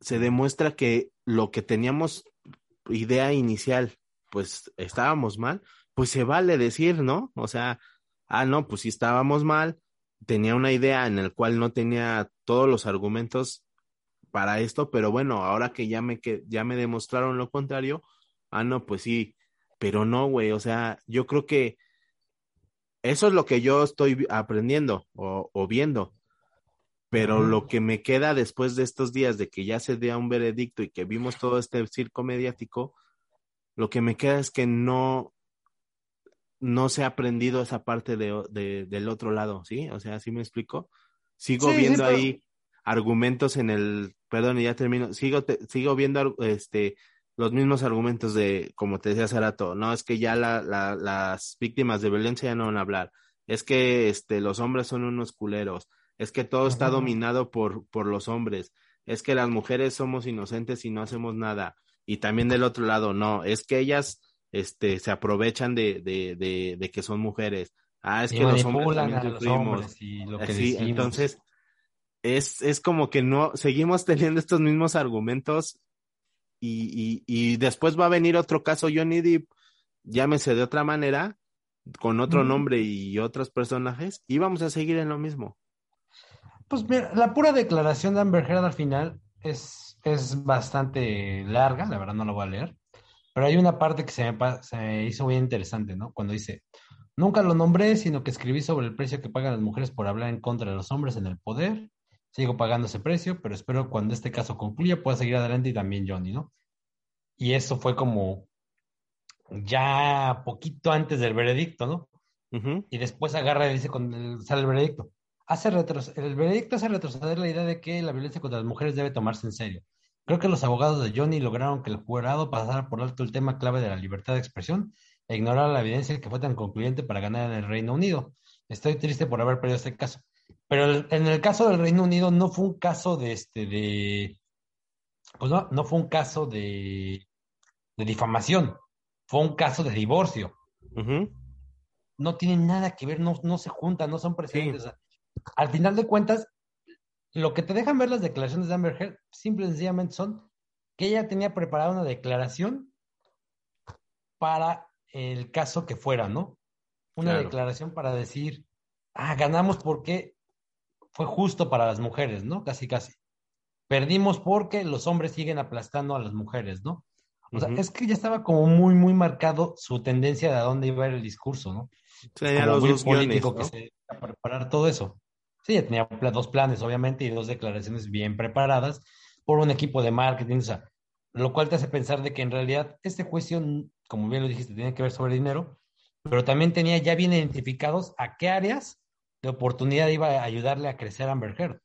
C: se demuestra que lo que teníamos idea inicial, pues estábamos mal, pues se vale decir, ¿no? O sea, ah, no, pues sí estábamos mal, tenía una idea en la cual no tenía todos los argumentos para esto, pero bueno, ahora que ya me, que, ya me demostraron lo contrario, ah, no, pues sí, pero no, güey, o sea, yo creo que eso es lo que yo estoy aprendiendo o, o viendo, pero lo que me queda después de estos días de que ya se dé un veredicto y que vimos todo este circo mediático, lo que me queda es que no, no se ha aprendido esa parte de, de- del otro lado, ¿sí? O sea, ¿sí me explico? Sigo
D: Sí, sí,
C: viendo
D: pero-
C: ahí argumentos en el, perdón, y ya termino, sigo, te- sigo viendo este, los mismos argumentos de, como te decía hace rato, no, es que ya la, la- las víctimas de violencia ya no van a hablar, es que este, los hombres son unos culeros, es que todo está dominado por, por los hombres, es que las mujeres somos inocentes y no hacemos nada, y también del otro lado, no, es que ellas este, se aprovechan de, de, de, de que son mujeres. Ah, es
D: Y
C: que los hombres también
D: los hombres y lo que
C: entonces, es, es como que no, seguimos *laughs* teniendo estos mismos argumentos y, y, y después va a venir otro caso Johnny Depp, llámese de otra manera, con otro nombre y otros personajes, y vamos a seguir en lo mismo.
D: Pues mira, la pura declaración de Amber Heard al final es, es bastante larga, la verdad no la voy a leer, pero hay una parte que se me, se me hizo muy interesante, ¿no? Cuando dice, nunca lo nombré, sino que escribí sobre el precio que pagan las mujeres por hablar en contra de los hombres en el poder. Sigo pagando ese precio, pero espero cuando este caso concluya pueda seguir adelante y también Johnny, ¿no? Y eso fue como ya poquito antes del veredicto, ¿no? Y después agarra y dice cuando sale el veredicto. Hace retros- el veredicto hace retroceder la idea de que la violencia contra las mujeres debe tomarse en serio. Creo que los abogados de Johnny lograron que el jurado pasara por alto el tema clave de la libertad de expresión e ignorar la evidencia que fue tan concluyente para ganar en el Reino Unido. Estoy triste por haber perdido este caso. Pero en el caso del Reino Unido no fue un caso de este de pues no, no fue un caso de, de difamación, fue un caso de divorcio no tienen nada que ver, no, no se juntan, no son sea, al final de cuentas, lo que te dejan ver las declaraciones de Amber Heard, simple y sencillamente son que ella tenía preparada una declaración para el caso que fuera, ¿no? Una
C: Claro.
D: declaración para decir, ah, ganamos porque fue justo para las mujeres, ¿no? Casi, casi. Perdimos porque los hombres siguen aplastando a las mujeres, ¿no? O sea, es que ya estaba como muy, muy marcado su tendencia de a dónde iba a ir el discurso, ¿no?
C: Tenía los dos guiones,
D: político
C: ¿no?
D: que se a preparar todo eso. Sí, ya tenía dos planes, obviamente, y dos declaraciones bien preparadas por un equipo de marketing, o sea, lo cual te hace pensar de que en realidad este juicio, como bien lo dijiste, tiene que ver sobre dinero, pero también tenía ya bien identificados a qué áreas de oportunidad iba a ayudarle a crecer a Amber Heard.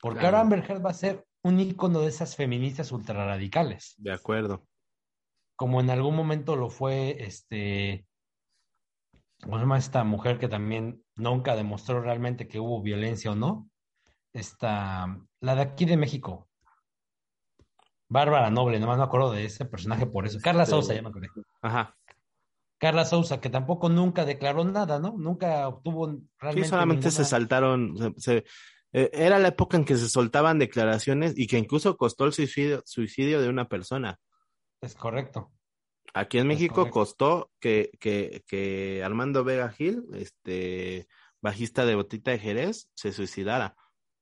D: Porque
C: Claro.
D: ahora Amber Heard va a ser un ícono de esas feministas ultrarradicales
C: De acuerdo.
D: como en algún momento lo fue este, ¿cómo se llama esta mujer que también nunca demostró realmente que hubo violencia o no? Esta, la de aquí de México. Bárbara Noble, nomás no me acuerdo de ese personaje por eso. Carla
C: Este-
D: Sousa, ya me acordé.
C: Ajá.
D: Carla Sousa, que tampoco nunca declaró nada, ¿no? Nunca obtuvo
C: Sí,
D: realmente
C: solamente se saltaron, se- se- eh, era la época en que se soltaban declaraciones y que incluso costó el suicidio, suicidio de una persona.
D: Es correcto.
C: Aquí en
D: Es
C: México
D: correcto.
C: costó que, que, que Armando Vega Gil, este bajista de Botita de Jerez, se suicidara.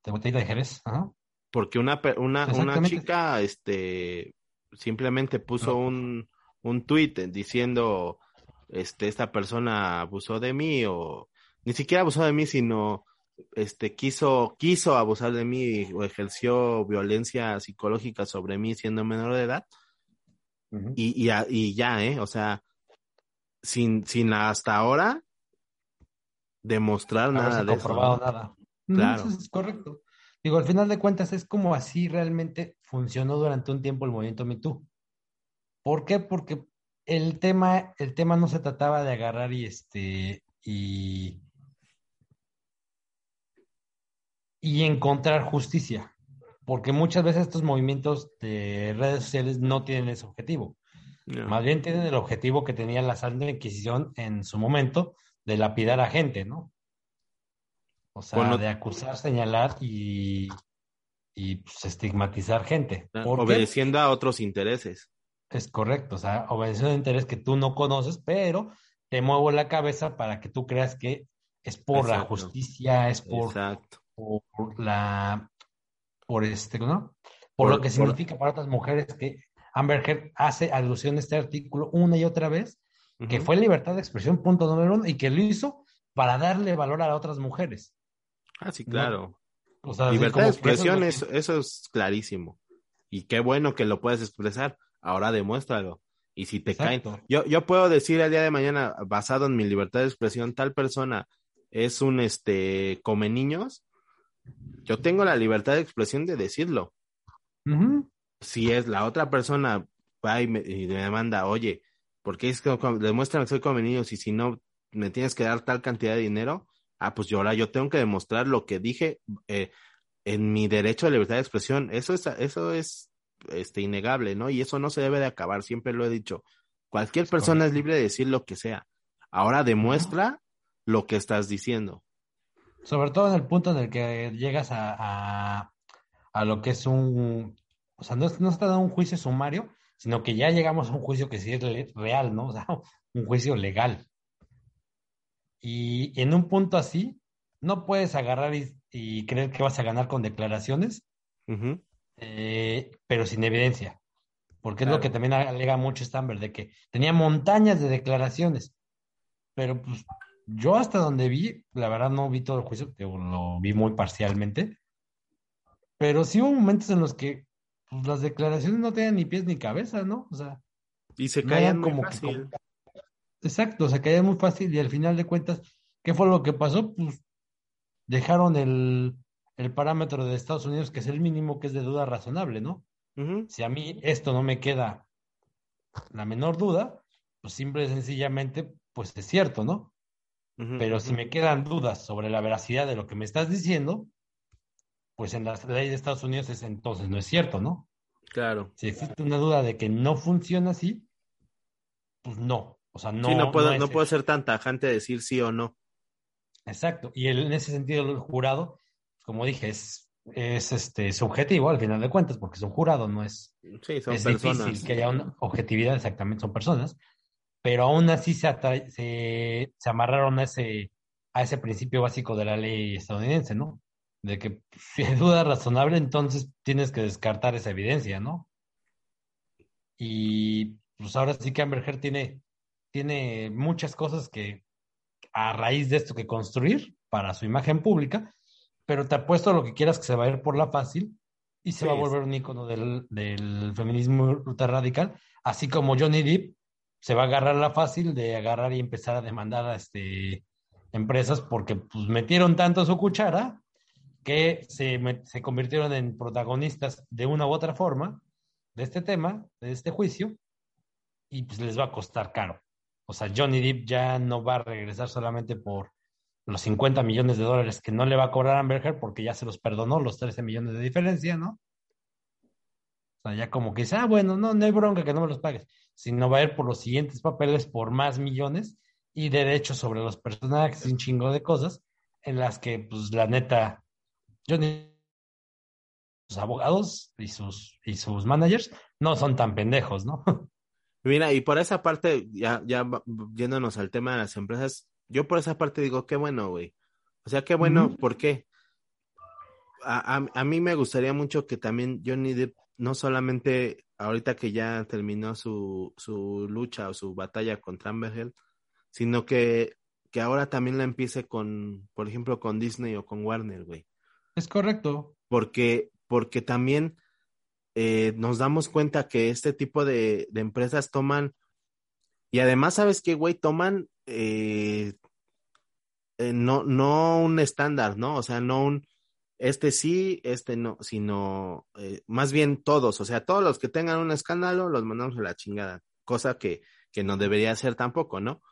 D: De botella de Jerez. Ajá.
C: Porque una, una, una chica este, simplemente puso
D: No.
C: un, un tuit diciendo, este, esta persona abusó de mí o ni siquiera abusó de mí, sino este, quiso, quiso abusar de mí o ejerció violencia psicológica sobre mí siendo menor de edad. Y, y, y ya, ¿eh? O sea, sin, sin hasta ahora demostrar nada de eso. ¿no?
D: nada. No,
C: Claro.
D: eso es correcto. Digo, al final de cuentas es como así realmente funcionó durante un tiempo el movimiento Me Too. ¿Por qué? Porque el tema, el tema no se trataba de agarrar y este y, y encontrar justicia. Porque muchas veces estos movimientos de redes sociales no tienen ese objetivo. Más bien tienen el objetivo que tenía la Santa Inquisición en su momento de lapidar a gente, ¿no? O sea,
C: Bueno.
D: de acusar, señalar y, y pues, estigmatizar gente. ¿Por qué?
C: Obedeciendo a otros intereses.
D: Es correcto, o sea, a un interés que tú no conoces, pero te muevo la cabeza para que tú creas que es por la justicia, es por,
C: Exacto.
D: por la, por este, ¿no? Por,
C: Por-
D: lo que
C: por-
D: significa para otras mujeres que Amber Heard hace alusión a este artículo una y otra vez, que fue libertad de expresión, punto número uno, y que lo hizo para darle valor a otras mujeres.
C: Ah, sí,
D: No,
C: claro.
D: O sea,
C: Libertad de
D: que eso es
C: expresión, eso es clarísimo. Y qué bueno que lo puedes expresar. Ahora demuéstralo. Y si te caen. Yo, yo puedo decir el día de mañana, basado en mi libertad de expresión, tal persona es un este come niños. Yo tengo la libertad de expresión de decirlo. Si es la otra persona va y me, y me demanda, oye, ¿por qué es que demuestran que soy come niños y si no me tienes que dar tal cantidad de dinero? Ah, pues yo ahora yo tengo que demostrar lo que dije eh, en mi derecho de libertad de expresión. Eso es, eso es este, innegable, ¿no? Y eso no se debe de acabar, siempre lo he dicho. Cualquier persona es libre de decir lo que sea. Ahora demuestra lo que estás diciendo.
D: Sobre todo en el punto en el que llegas a, a, a lo que es un, o sea, no, no trata de un juicio sumario, sino que ya llegamos a un juicio que sí es real, ¿no? *laughs* O sea, un juicio legal. Y en un punto así, no puedes agarrar y, y creer que vas a ganar con declaraciones,
C: Ujú.
D: Eh, pero sin evidencia. Porque es lo que también alega mucho Stamber, de que tenía montañas de declaraciones. Pero pues yo hasta donde vi, la verdad no vi todo el juicio, lo vi muy parcialmente. Pero sí hubo momentos en los que pues, las declaraciones no tenían ni pies ni cabeza, ¿no? O sea,
C: Y se
D: no
C: muy
D: como que
C: fácil.
D: como- Exacto, se caía muy fácil y al final de cuentas, ¿qué fue lo que pasó? Pues dejaron el, el parámetro de Estados Unidos, que es el mínimo, que es de duda razonable, ¿no? Si a mí esto no me queda la menor duda, pues simple y sencillamente, pues es cierto, ¿no? Pero si me quedan dudas sobre la veracidad de lo que me estás diciendo, pues en la ley de Estados Unidos es entonces no es cierto, ¿no?
C: Claro.
D: Si existe una duda de que no funciona así, pues no. O sea, no,
C: sí, no puedo, no ser tan tajante de decir sí o no.
D: Exacto. Y el- en ese sentido, el jurado, como dije, es, es este subjetivo al final de cuentas, porque es un jurado, no es,
C: Sí, son
D: es
C: personas.
D: difícil que haya una objetividad, exactamente, son personas, pero aún así se, se, se amarraron a ese, a ese principio básico de la ley estadounidense, ¿no? De que si hay duda razonable, entonces tienes que descartar esa evidencia, ¿no? Y pues ahora sí que Amber Heard tiene, tiene muchas cosas que a raíz de esto que construir para su imagen pública, pero te apuesto lo que quieras que se va a ir por la fácil y se
C: Sí,
D: va a volver un ícono del, del feminismo ultra radical, así como Johnny Depp se va a agarrar la fácil de agarrar y empezar a demandar a este, empresas porque pues metieron tanto su cuchara que se, se convirtieron en protagonistas de una u otra forma de este tema, de este juicio, y pues les va a costar caro. O sea, Johnny Depp ya no va a regresar solamente por los 50 millones de dólares que no le va a cobrar Amber Heard porque ya se los perdonó, los 13 millones de diferencia, ¿no? O sea, ya como que dice, ah, bueno, no, no hay bronca que no me los pagues, sino va a ir por los siguientes papeles por más millones y derechos sobre los personajes un chingo de cosas en las que, pues, la neta, Johnny, sus abogados y sus, y sus managers no son tan pendejos, ¿no? *laughs*
C: Mira, y por esa parte, ya, ya yéndonos al tema de las empresas, yo por esa parte digo, qué bueno, güey. O sea, qué bueno,
D: Ujú.
C: ¿por qué? A, a, a mí me gustaría mucho que también Johnny Depp, no solamente ahorita que ya terminó su, su lucha o su batalla contra Amber Heard, sino que, que ahora también la empiece con, por ejemplo, con Disney o con Warner, güey.
D: Es correcto.
C: Porque, porque también eh, nos damos cuenta que este tipo de, de empresas toman, y además, ¿sabes qué, güey? Toman eh, eh, no, no un estándar, ¿no? O sea, no un, este sí, este no, sino eh, más bien todos, o sea, todos los que tengan un escándalo los mandamos a la chingada, cosa que, que no debería ser tampoco, ¿no?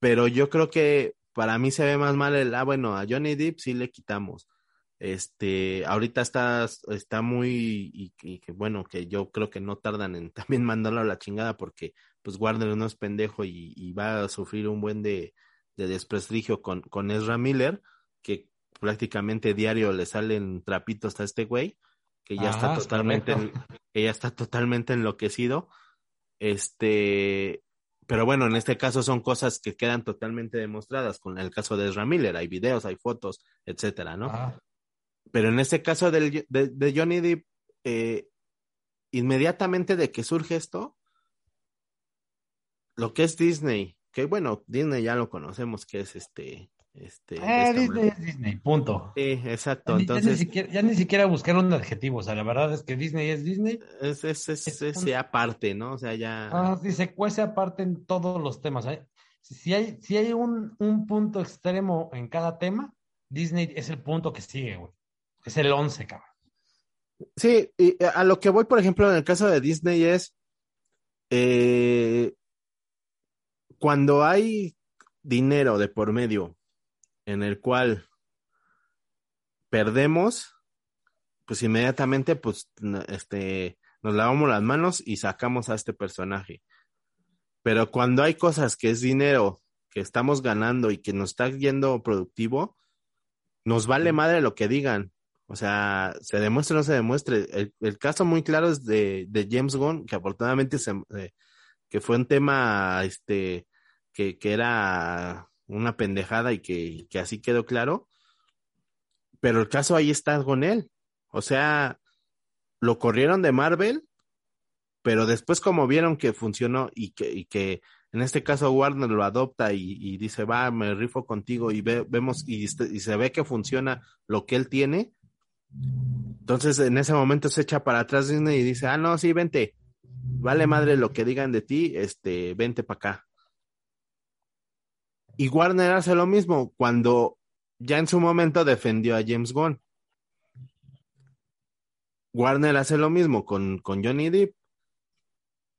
C: Pero yo creo que para mí se ve más mal el, ah, bueno, a Johnny Depp sí le quitamos. Este, ahorita está, está muy, y que bueno, que yo creo que no tardan en *laughs* también mandarlo a la chingada porque pues Warner no es pendejo y, y va a sufrir un buen de, de desprestigio con, con Ezra Miller, que prácticamente diario le salen trapitos a este güey, que ya está
D: Ah,
C: totalmente,
D: correcto. *laughs*
C: que ya está totalmente enloquecido. Este, pero bueno, en este caso son cosas que quedan totalmente demostradas. Con el caso de Ezra Miller, hay videos, hay fotos, etcétera, ¿no?
D: Ah,
C: Pero en este caso del, de, de Johnny Depp, eh, inmediatamente de que surge esto, lo que es Disney, que bueno, Disney ya lo conocemos, que es este, este,
D: eh,
C: esta
D: Disney es Disney, punto.
C: Sí, exacto.
D: Ya ni- ya, ni
C: Entonces,
D: siquiera, ya ni siquiera buscar un adjetivo, o sea, la verdad es que Disney es Disney.
C: es, es, es,
D: es
C: es
D: un-
C: ya aparte, ¿no? O sea, ya.
D: Ah, y se cuece aparte en todos los temas. ¿eh? Si hay, si hay un, un punto extremo en cada tema, Disney es el punto que sigue, güey. Es el 11, cabrón.
C: Sí, y a lo que voy, por ejemplo, en el caso de Disney es eh, cuando hay dinero de por medio en el cual perdemos, pues inmediatamente pues este nos lavamos las manos y sacamos a este personaje. Pero cuando hay cosas que es dinero que estamos ganando y que nos está yendo productivo, nos vale madre lo que digan. O sea, se demuestre o no se demuestre. El, el caso muy claro es de, de James Gunn, que afortunadamente se, eh, que fue un tema este que, que era una pendejada y que, que así quedó claro. Pero el caso ahí está con él. O sea, lo corrieron de Marvel, pero después como vieron que funcionó y que, y que en este caso Warner lo adopta y, y dice, va, me rifo contigo y ve- vemos y, este- y se ve que funciona lo que él tiene, entonces en ese momento se echa para atrás Disney y dice, ah, no, sí, vente, vale madre lo que digan de ti, este, vente para acá. Y Warner hace lo mismo cuando ya en su momento defendió a James Gunn. Warner hace lo mismo con, con Johnny Depp.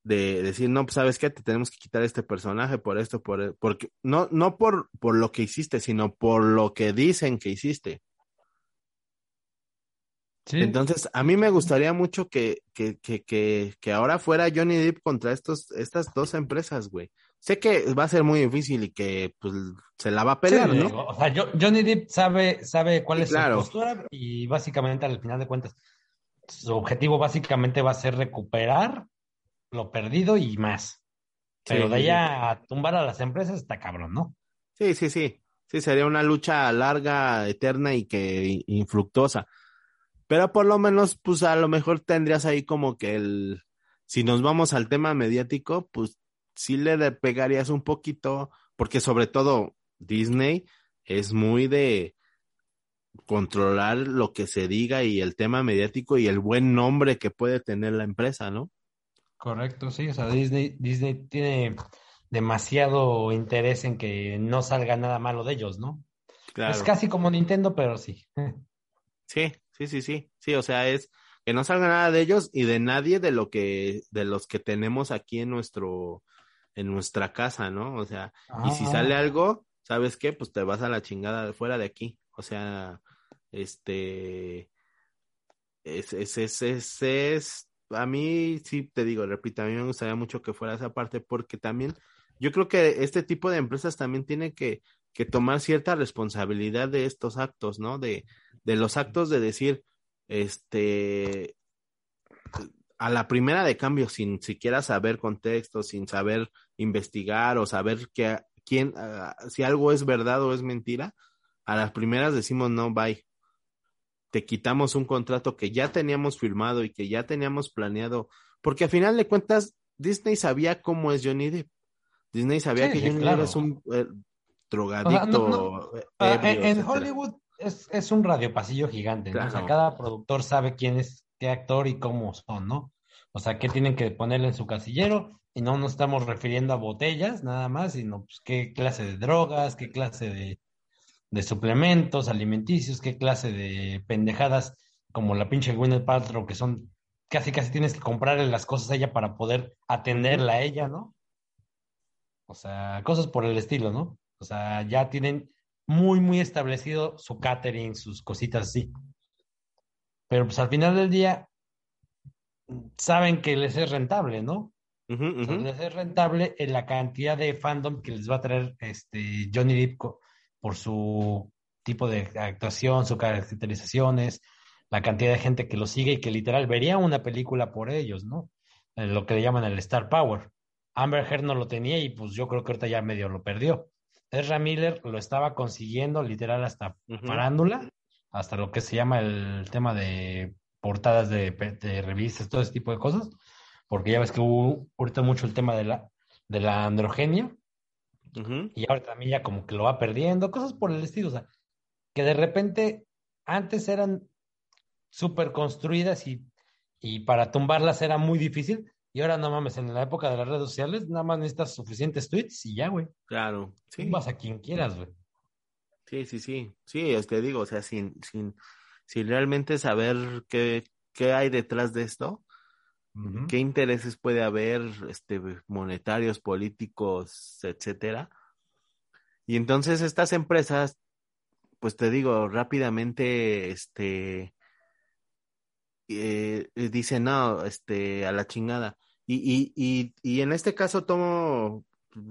C: De decir, no, pues sabes qué, te tenemos que quitar este personaje por esto, por porque no, no por, por lo que hiciste, sino por lo que dicen que hiciste.
D: Sí.
C: Entonces, a mí me gustaría mucho que, que, que, que, que ahora fuera Johnny Depp contra estos, estas dos empresas, güey. Sé que va a ser muy difícil y que pues se la va a pelear,
D: Sí,
C: ¿no?
D: O sea, yo- Johnny Depp sabe, sabe cuál es
C: claro.
D: su postura y básicamente al final de cuentas su objetivo básicamente va a ser recuperar lo perdido y más. Pero
C: Sí,
D: de ahí a tumbar a las empresas está cabrón, ¿no?
C: Sí, sí, sí. Sí, sería una lucha larga, eterna y que infructuosa. Pero por lo menos, pues a lo mejor tendrías ahí como que el, si nos vamos al tema mediático, pues sí le pegarías un poquito, porque sobre todo Disney es muy de controlar lo que se diga y el tema mediático y el buen nombre que puede tener la empresa, ¿no?
D: Correcto, sí. O sea, Disney, Disney tiene demasiado interés en que no salga nada malo de ellos, ¿no?
C: Claro.
D: Es casi como Nintendo, pero sí. *laughs*
C: Sí, sí, sí, sí, sí, o sea, es que no salga nada de ellos y de nadie de lo que, de los que tenemos aquí en nuestro, en nuestra casa, ¿no? O sea, y si
D: Ah.
C: sale algo, ¿sabes qué? Pues te vas a la chingada de fuera de aquí. O sea, este, es, es, es, es, es- a mí sí te digo, repito, a mí me gustaría mucho que fuera esa parte porque también yo creo que este tipo de empresas también tiene que, que tomar cierta responsabilidad de estos actos, ¿no? De, de los actos de decir, este, a la primera de cambio, sin siquiera saber contexto, sin saber investigar o saber que, quién, ah, si algo es verdad o es mentira, a las primeras decimos no, bye. Te quitamos un contrato que ya teníamos firmado y que ya teníamos planeado, porque a final de cuentas Disney sabía cómo es Johnny Depp. Disney sabía
D: Sí,
C: que Johnny
D: claro.
C: Depp es un, eh, drogadicto.
D: no, Ah,
C: ebrio,
D: en. Hollywood es, es un radiopasillo gigante, ¿no? O sea, cada productor sabe quién es qué actor y cómo son, ¿no? O sea, qué tienen que ponerle en su casillero y no nos estamos refiriendo a botellas nada más, sino pues, qué clase de drogas, qué clase de, de suplementos alimenticios, qué clase de pendejadas como la pinche Gwyneth Paltrow, que son casi casi tienes que comprarle las cosas a ella para poder atenderla a ella, ¿no? O sea, cosas por el estilo, ¿no? O sea, ya tienen muy, muy establecido su catering, sus cositas así. Pero pues al final del día saben que les es rentable, ¿no? Es rentable en la cantidad de fandom que les va a traer este Johnny Depp por su tipo de actuación, sus caracterizaciones, la cantidad de gente que lo sigue y que literal vería una película por ellos, ¿no? Eh, lo que le llaman el Star Power. Amber Heard no lo tenía y pues yo creo que ahorita ya medio lo perdió. Ezra Miller lo estaba consiguiendo literal hasta
C: Ujú.
D: farándula, hasta lo que se llama el tema de portadas de, de revistas, todo ese tipo de cosas, porque ya ves que hubo ahorita mucho el tema de la, de la androgenia y ahora también ya como que lo va perdiendo, cosas por el estilo, o sea, que de repente antes eran súper construidas y, y para tumbarlas era muy difícil, y ahora no mames, en la época de las redes sociales nada más necesitas suficientes tweets y ya, güey,
C: Claro, sí.
D: tumbas a quien quieras, güey.
C: Sí, sí, sí. Sí, es que digo, o sea, sin, sin, sin realmente saber qué, qué hay detrás de esto, Qué intereses puede haber, este, monetarios, políticos, etcétera. Y entonces estas empresas, pues te digo, rápidamente, este, eh, eh, dicen, no, este, a la chingada. Y, y, y, y en este caso tomo,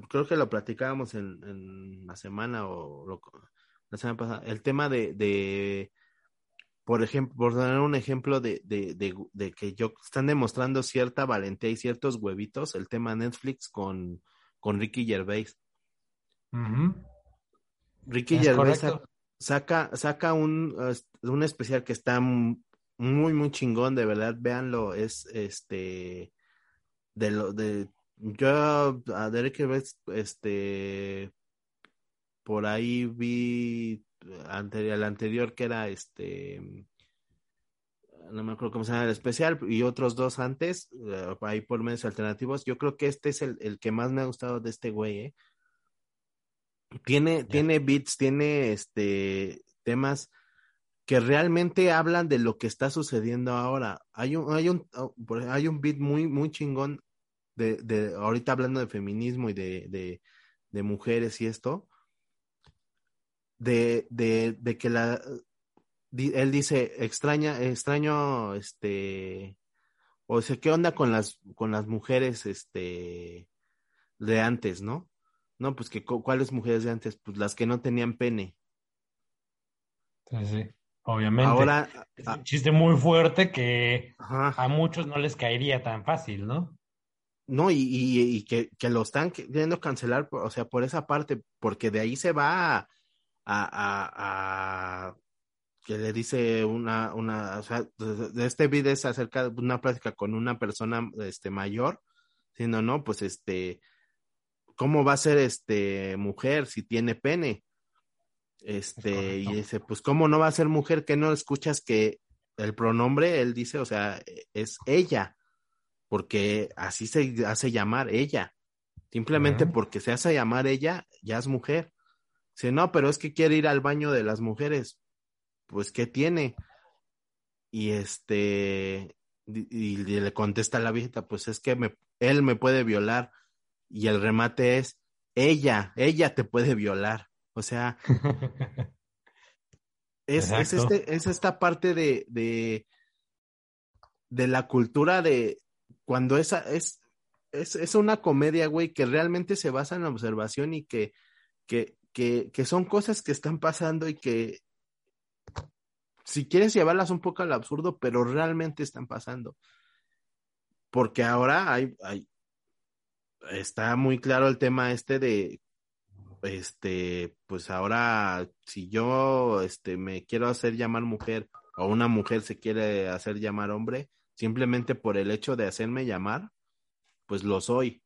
C: creo que lo platicábamos en, en la semana o lo- la semana pasada, el tema de, de por ejemplo, por dar un ejemplo de, de, de, de que yo están demostrando cierta valentía y ciertos huevitos, el tema Netflix con, con Ricky Gervais. Ricky
D: Es
C: Gervais
D: correcto.
C: saca, saca un, un especial que está muy, muy chingón, de verdad, véanlo, es este, de lo, de, yo a Derek Gervais, este, por ahí vi anterior, el anterior que era este, no me acuerdo cómo se llama el especial, y otros dos antes, uh, ahí por medios alternativos, yo creo que este es el, el que más me ha gustado de este güey, ¿eh? Tiene, tiene beats, tiene este temas que realmente hablan de lo que está sucediendo ahora. Hay un, hay un, oh, hay un beat muy, muy chingón de, de ahorita hablando de feminismo y de, de, de mujeres y esto, de, de, de que la él dice extraña, extraño, este, o sea, ¿qué onda con las, con las mujeres, este, de antes, no? No, pues que cu- cuáles mujeres de antes, pues las que no tenían pene.
D: Sí, sí, obviamente.
C: Ahora,
D: Es
C: ah,
D: un chiste muy fuerte que
C: ajá,
D: a muchos no les caería tan fácil, ¿no?
C: no, y, y, y que, que lo están queriendo cancelar, o sea, por esa parte, porque de ahí se va a, a, a- a- que le dice una, una, o sea, de, este video es acerca de una plática con una persona, este, mayor, diciendo, no, pues, este, ¿cómo va a ser, este, mujer si tiene pene? Este, y dice, pues, ¿cómo no va a ser mujer que no escuchas que el pronombre, él dice, o sea, es ella, porque así se hace llamar ella. Simplemente porque se hace llamar ella, ya es mujer. Dice, no, pero es que quiere ir al baño de las mujeres. Pues, ¿qué tiene? Y este, y, y le contesta a la viejita, pues es que me, él me puede violar. Y el remate es, ella, ella te puede violar. O sea, *laughs* es, es, este, es esta parte de, de, de la cultura de cuando esa es, es, es una comedia, güey, que realmente se basa en la observación y que, que, que, que son cosas que están pasando y que si quieres llevarlas un poco al absurdo, pero realmente están pasando. Porque ahora hay, hay, está muy claro el tema este de, este, pues ahora, si yo, este, me quiero hacer llamar mujer o una mujer se quiere hacer llamar hombre, simplemente por el hecho de hacerme llamar, pues lo soy.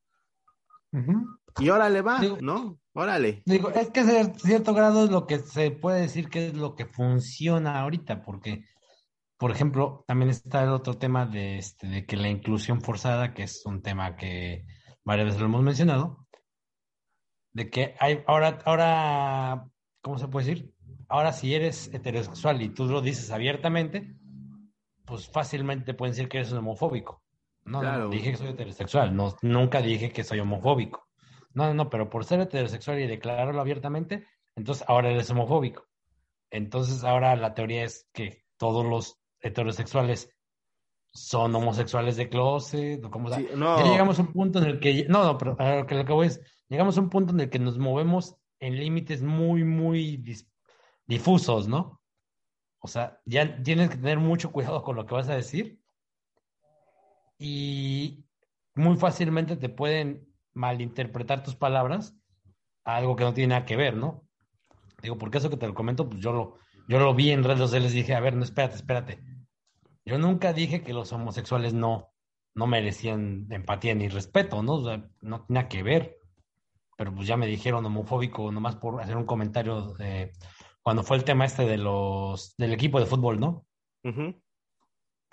C: Y órale va,
D: Digo-
C: ¿no? Órale.
D: Digo, es que a cierto grado es lo que se puede decir que es lo que funciona ahorita, porque, por ejemplo, también está el otro tema de, este, de que la inclusión forzada, que es un tema que varias veces lo hemos mencionado, de que hay, ahora, ahora, ¿cómo se puede decir? Ahora si eres heterosexual y tú lo dices abiertamente, pues fácilmente pueden decir que eres un homofóbico. No, no,
C: Claro.
D: no, dije que soy heterosexual, no, nunca dije que soy homofóbico. No, no, no, pero por ser heterosexual y declararlo abiertamente, entonces ahora eres homofóbico. Entonces ahora la teoría es que todos los heterosexuales son homosexuales de closet, o como sea.
C: Sí, no.
D: Ya llegamos a un punto en el que, no, no, pero a lo que, lo que voy es, llegamos a un punto en el que nos movemos en límites muy, muy difusos, ¿no? O sea, ya tienes que tener mucho cuidado con lo que vas a decir y muy fácilmente te pueden malinterpretar tus palabras a algo que no tiene nada que ver, ¿no? Digo, porque eso que te lo comento, pues yo lo, yo lo vi en redes sociales y dije, a ver, no, espérate, espérate. Yo nunca dije que los homosexuales no, no merecían empatía ni respeto, ¿no? O sea, no tenía que ver. Pero pues ya me dijeron homofóbico nomás por hacer un comentario de, cuando fue el tema este de los del equipo de fútbol, ¿no?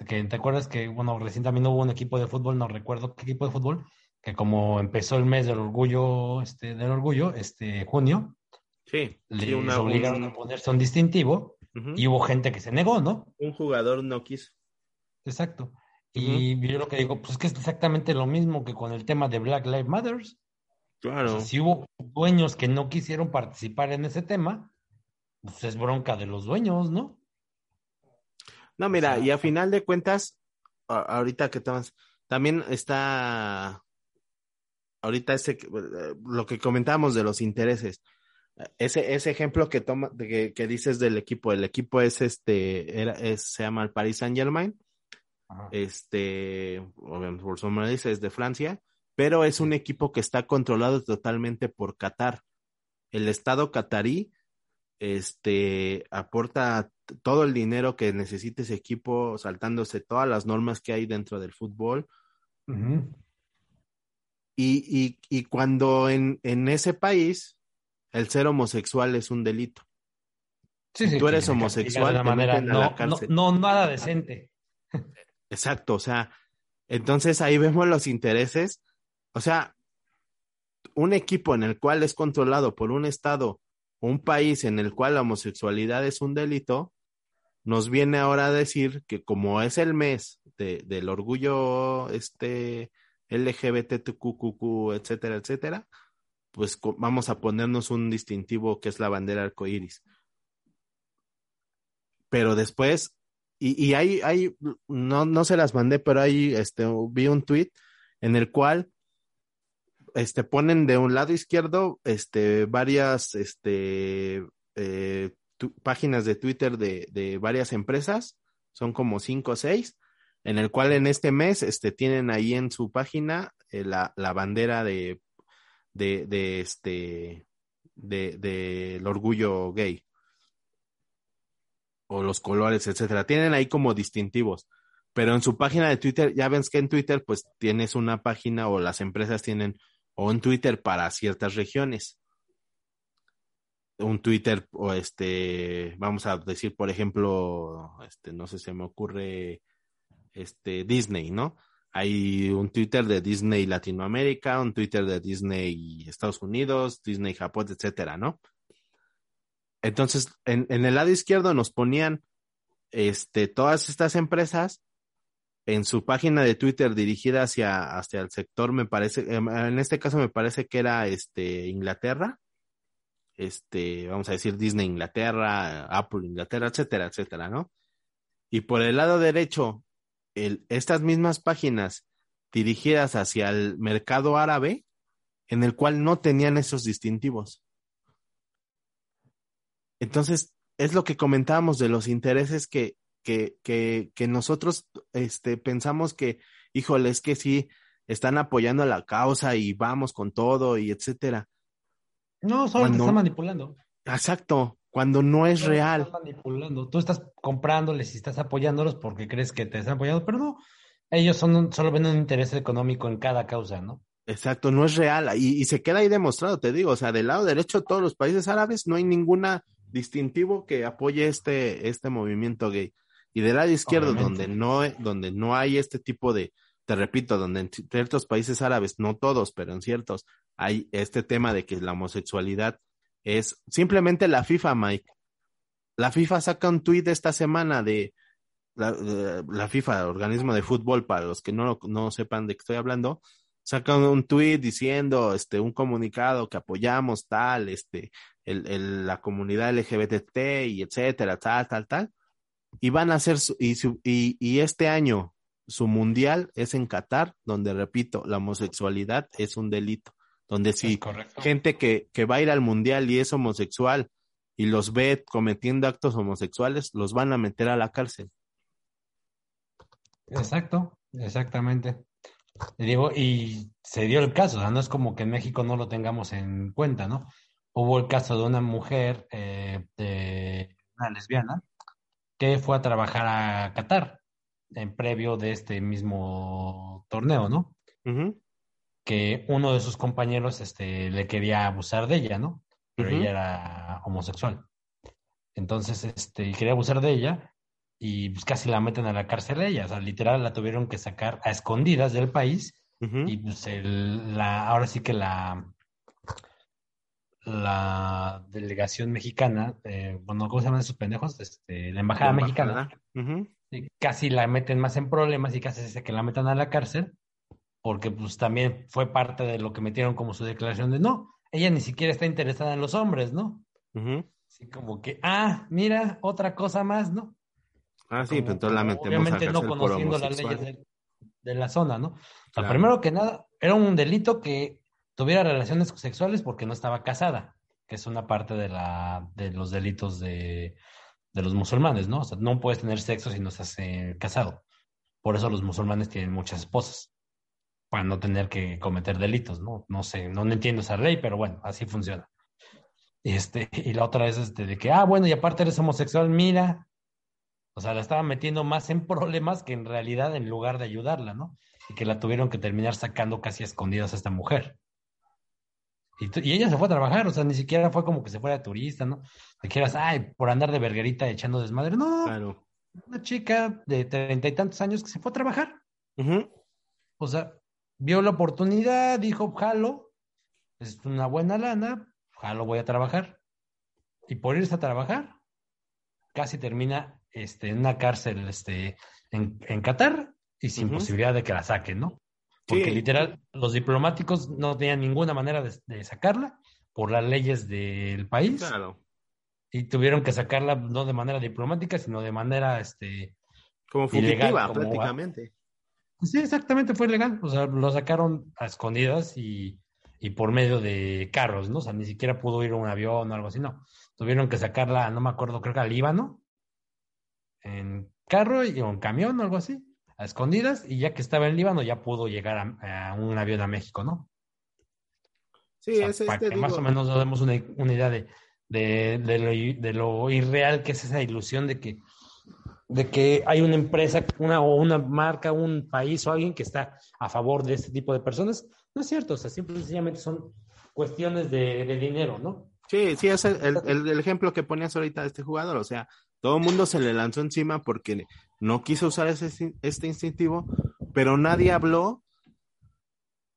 D: Que te acuerdas que, bueno, recién también hubo un equipo de fútbol, no recuerdo qué equipo de fútbol, que como empezó el mes del orgullo, este, del orgullo, este junio,
C: Sí,
D: les
C: sí, una-
D: obligaron a ponerse un distintivo y hubo gente que se negó, ¿no?
C: un jugador no quiso.
D: Exacto. Y yo lo que digo, pues es que es exactamente lo mismo que con el tema de Black Lives Matter.
C: Claro.
D: si hubo dueños que no quisieron participar en ese tema, pues es bronca de los dueños, ¿no?
C: No, mira,
D: O sea,
C: y a final de cuentas, ahorita que tomas, también está, ahorita ese, lo que comentábamos de los intereses, ese, ese ejemplo que toma, que, que dices del equipo, el equipo es este, era, es, se llama el Paris Saint Germain,
D: Ajá.
C: este, obviamente por su nombre dice, es de Francia, pero es un equipo que está controlado totalmente por Qatar. El Estado catarí, este, aporta todo el dinero que necesita ese equipo, saltándose todas las normas que hay dentro del fútbol. Y, y, y cuando en, en ese país el ser homosexual es un delito.
D: Sí, sí,
C: tú eres homosexual,
D: de
C: te
D: manera
C: meten a
D: no,
C: la
D: no, no nada decente.
C: Exacto, o sea, entonces ahí vemos los intereses. O sea, un equipo en el cual es controlado por un estado, un país en el cual la homosexualidad es un delito, nos viene ahora a decir que como es el mes de, del orgullo este LGBTQQ, etcétera, etcétera, pues vamos a ponernos un distintivo que es la bandera arcoíris. Pero después, y, y hay, hay, no, no se las mandé, pero ahí este, vi un tweet en el cual este, ponen de un lado izquierdo este, varias este, eh, páginas de Twitter de, de varias empresas, son como cinco o seis, en el cual en este mes este, tienen ahí en su página eh, la, la bandera de, de, de este, de, del orgullo gay o los colores, etcétera. Tienen ahí como distintivos. Pero en su página de Twitter, ya ves que en Twitter, pues tienes una página o las empresas tienen o un Twitter para ciertas regiones. Un Twitter, o este, vamos a decir, por ejemplo, este, no sé, se me ocurre, este, Disney, ¿no? Hay un Twitter de Disney Latinoamérica, un Twitter de Disney Estados Unidos, Disney Japón, etcétera, ¿no? Entonces, en, en el lado izquierdo nos ponían este, todas estas empresas en su página de Twitter dirigida hacia, hacia el sector, me parece, em, en este caso me parece que era este, Inglaterra, este, vamos a decir Disney Inglaterra, Apple Inglaterra, etcétera, etcétera, ¿no? Y por el lado derecho, el, estas mismas páginas dirigidas hacia el mercado árabe, en el cual no tenían esos distintivos. Entonces, es lo que comentábamos de los intereses que, que, que, que nosotros este, pensamos que, híjole, es que sí, están apoyando la causa y vamos con todo y etcétera.
D: No, solo te
C: Cuando-
D: están manipulando.
C: Exacto, cuando no es
D: te
C: real.
D: están manipulando. Tú estás comprándoles y estás apoyándolos porque crees que te están apoyando, pero no. Ellos son un- solo ven un interés económico en cada causa, ¿no?
C: Exacto, no es real y, y, se queda ahí demostrado, te digo, o sea, del lado derecho de todos los países árabes no hay ninguna distintivo que apoye este, este movimiento gay. Y del lado izquierdo, donde no, donde no hay este tipo de, te repito, donde en ciertos países árabes, no todos, pero en ciertos, hay este tema de que la homosexualidad es simplemente la FIFA, Mike. La FIFA saca un tuit esta semana de la, la, FIFA, organismo de fútbol, para los que no, no sepan de qué estoy hablando, saca un tuit diciendo, este, un comunicado que apoyamos tal, este, el, el, la comunidad LGBT y etcétera, tal, tal, tal. Y van a hacer, su, y, su, y, y este año su mundial es en Qatar, donde repito, la homosexualidad es un delito. Donde si gente que, que va a ir al mundial y es homosexual y los ve cometiendo actos homosexuales, los van a meter a la cárcel.
D: Exacto, exactamente. Digo, y se dio el caso, o sea, no es como que en México no lo tengamos en cuenta, ¿no? Hubo el caso de una mujer, eh, de una lesbiana, que fue a trabajar a Qatar en previo de este mismo torneo, ¿no? Que uno de sus compañeros este, le quería abusar de ella, ¿no? Pero ella era homosexual. Entonces, este, quería abusar de ella y pues casi la meten a la cárcel de ella. O sea, literal la tuvieron que sacar a escondidas del país y pues el, la, ahora sí que la, la delegación mexicana, eh, bueno, ¿cómo se llaman esos pendejos? Este, la embajada, mexicana, casi la meten más en problemas y casi se que la metan a la cárcel, porque pues también fue parte de lo que metieron como su declaración de no, ella ni siquiera está interesada en los hombres, ¿no? Así como que, ah, mira, otra cosa más, ¿no?
C: Ah, sí, pero la metemos
D: Obviamente no conociendo las leyes de, la zona, ¿no? O sea, primero que nada, era un delito que tuviera relaciones sexuales porque no estaba casada, que es una parte de, la, de los delitos de, de los musulmanes, ¿no? O sea, no puedes tener sexo si no estás eh, casado. Por eso los musulmanes tienen muchas esposas, para no tener que cometer delitos, ¿no? No sé, no entiendo esa ley, pero bueno, así funciona. Este, y la otra es este, de que, ah, bueno, y aparte eres homosexual, mira. O sea, la estaban metiendo más en *laughs* problemas que en realidad en lugar de ayudarla, ¿no? Y que la tuvieron que terminar sacando casi a escondidas a esta mujer. Y, ella se fue a trabajar, o sea, ni siquiera fue como que se fuera turista, ¿no? Te quieras, ay, por andar de verguerita echando desmadre. No, claro. una chica de treinta y tantos años que se fue a trabajar. O sea, vio la oportunidad, dijo, jalo, es una buena lana, jalo, voy a trabajar. Y por irse a trabajar, casi termina este, en una cárcel este, en, en Qatar y sin posibilidad de que la saquen, ¿no? Porque literal, los diplomáticos no tenían ninguna manera de, sacarla por las leyes del país. Claro. Y tuvieron que sacarla no de manera diplomática, sino de manera este
C: como fugitiva prácticamente.
D: Sí, exactamente, fue ilegal. O sea, lo sacaron a escondidas y, y, por medio de carros, ¿no? O sea, ni siquiera pudo ir a un avión o algo así, no. Tuvieron que sacarla, no me acuerdo, creo que al Líbano, en carro y en camión o algo así a escondidas y ya que estaba en Líbano ya pudo llegar a, un avión a México, ¿no?
C: Sí, es
D: para que más o menos nos demos una, idea de, de, lo, irreal que es esa ilusión de que, de que hay una empresa una, o una marca, un país o alguien que está a favor de este tipo de personas. No es cierto, o sea, simple y sencillamente son cuestiones de, dinero, ¿no?
C: Sí, sí, es el, el, el, ejemplo que ponías ahorita de este jugador, o sea, todo el mundo se le lanzó encima porque no quiso usar ese, este instintivo, pero nadie habló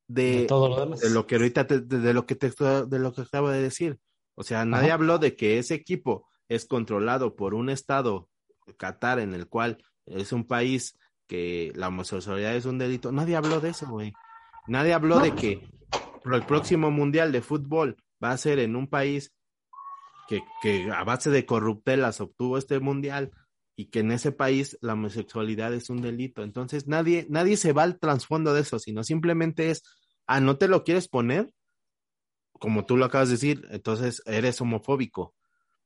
C: de, todo lo, de lo que ahorita de, lo que te, de lo que acabo de decir. O sea, nadie habló de que ese equipo es controlado por un estado, Qatar, en el cual es un país que la homosexualidad es un delito. Nadie habló de eso, güey. Nadie habló de que el próximo mundial de fútbol va a ser en un país que, que a base de corruptelas obtuvo este mundial y que en ese país la homosexualidad es un delito. Entonces nadie, nadie se va al trasfondo de eso, sino simplemente es, ah, no te lo quieres poner, como tú lo acabas de decir, entonces eres homofóbico.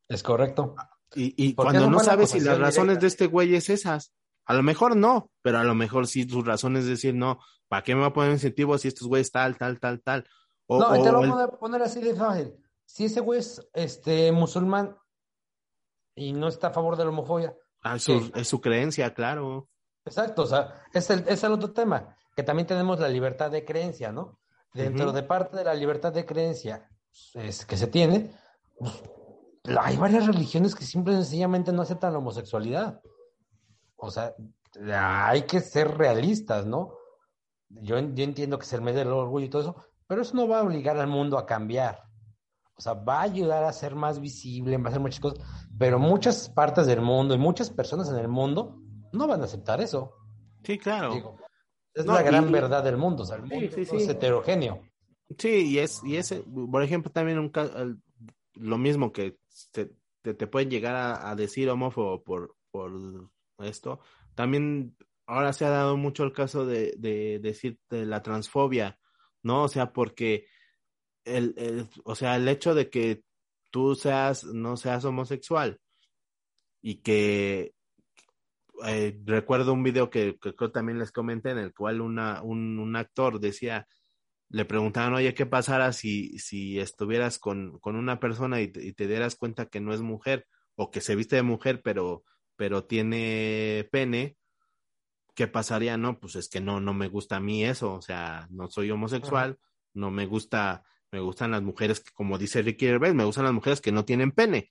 D: Es correcto.
C: Y, y cuando no sabes si las razones de este güey es esas, a lo mejor no, pero a lo mejor sí sus razones es decir, no, ¿para qué me va a poner incentivo si estos güeyes tal, tal, tal, tal?
D: no, te lo voy a poner así de fácil si ese güey es este, musulmán y no está a favor de la homofobia.
C: Ah, es su creencia, claro.
D: Exacto, o sea, es el, es el otro tema, que también tenemos la libertad de creencia, ¿no? dentro de parte de la libertad de creencia es, que se tiene, pues, hay varias religiones que simple y sencillamente no aceptan la homosexualidad. O sea, hay que ser realistas, ¿no? Yo, yo entiendo que es el mes del orgullo y todo eso, pero eso no va a obligar al mundo a cambiar. O sea, va a ayudar a ser más visible, va a hacer muchas cosas, pero muchas partes del mundo y muchas personas en el mundo no van a aceptar eso.
C: Sí, claro.
D: Digo, es
C: No,
D: la gran
C: y-
D: verdad del mundo. O sea, el
C: Sí,
D: mundo
C: sí,
D: es heterogéneo.
C: Sí, y es, y ese, por ejemplo, también un ca- el- lo mismo que te, te, te pueden llegar a, decir homófobo por, por esto, también ahora se ha dado mucho el caso de, de decir de la transfobia, ¿no? O sea, porque el, el, o sea, el hecho de que tú seas, no seas homosexual y que eh, recuerdo un video que, que creo también les comenté en el cual una, un, un actor decía, le preguntaban, oye, ¿qué pasara si, si estuvieras con, con una persona y te, y te dieras cuenta que no es mujer o que se viste de mujer pero, pero tiene pene? ¿Qué pasaría? No, pues es que no, no me gusta a mí eso, o sea, no soy homosexual, no me gusta, me gustan las mujeres que, como dice Ricky Gervais, me gustan las mujeres que no tienen pene.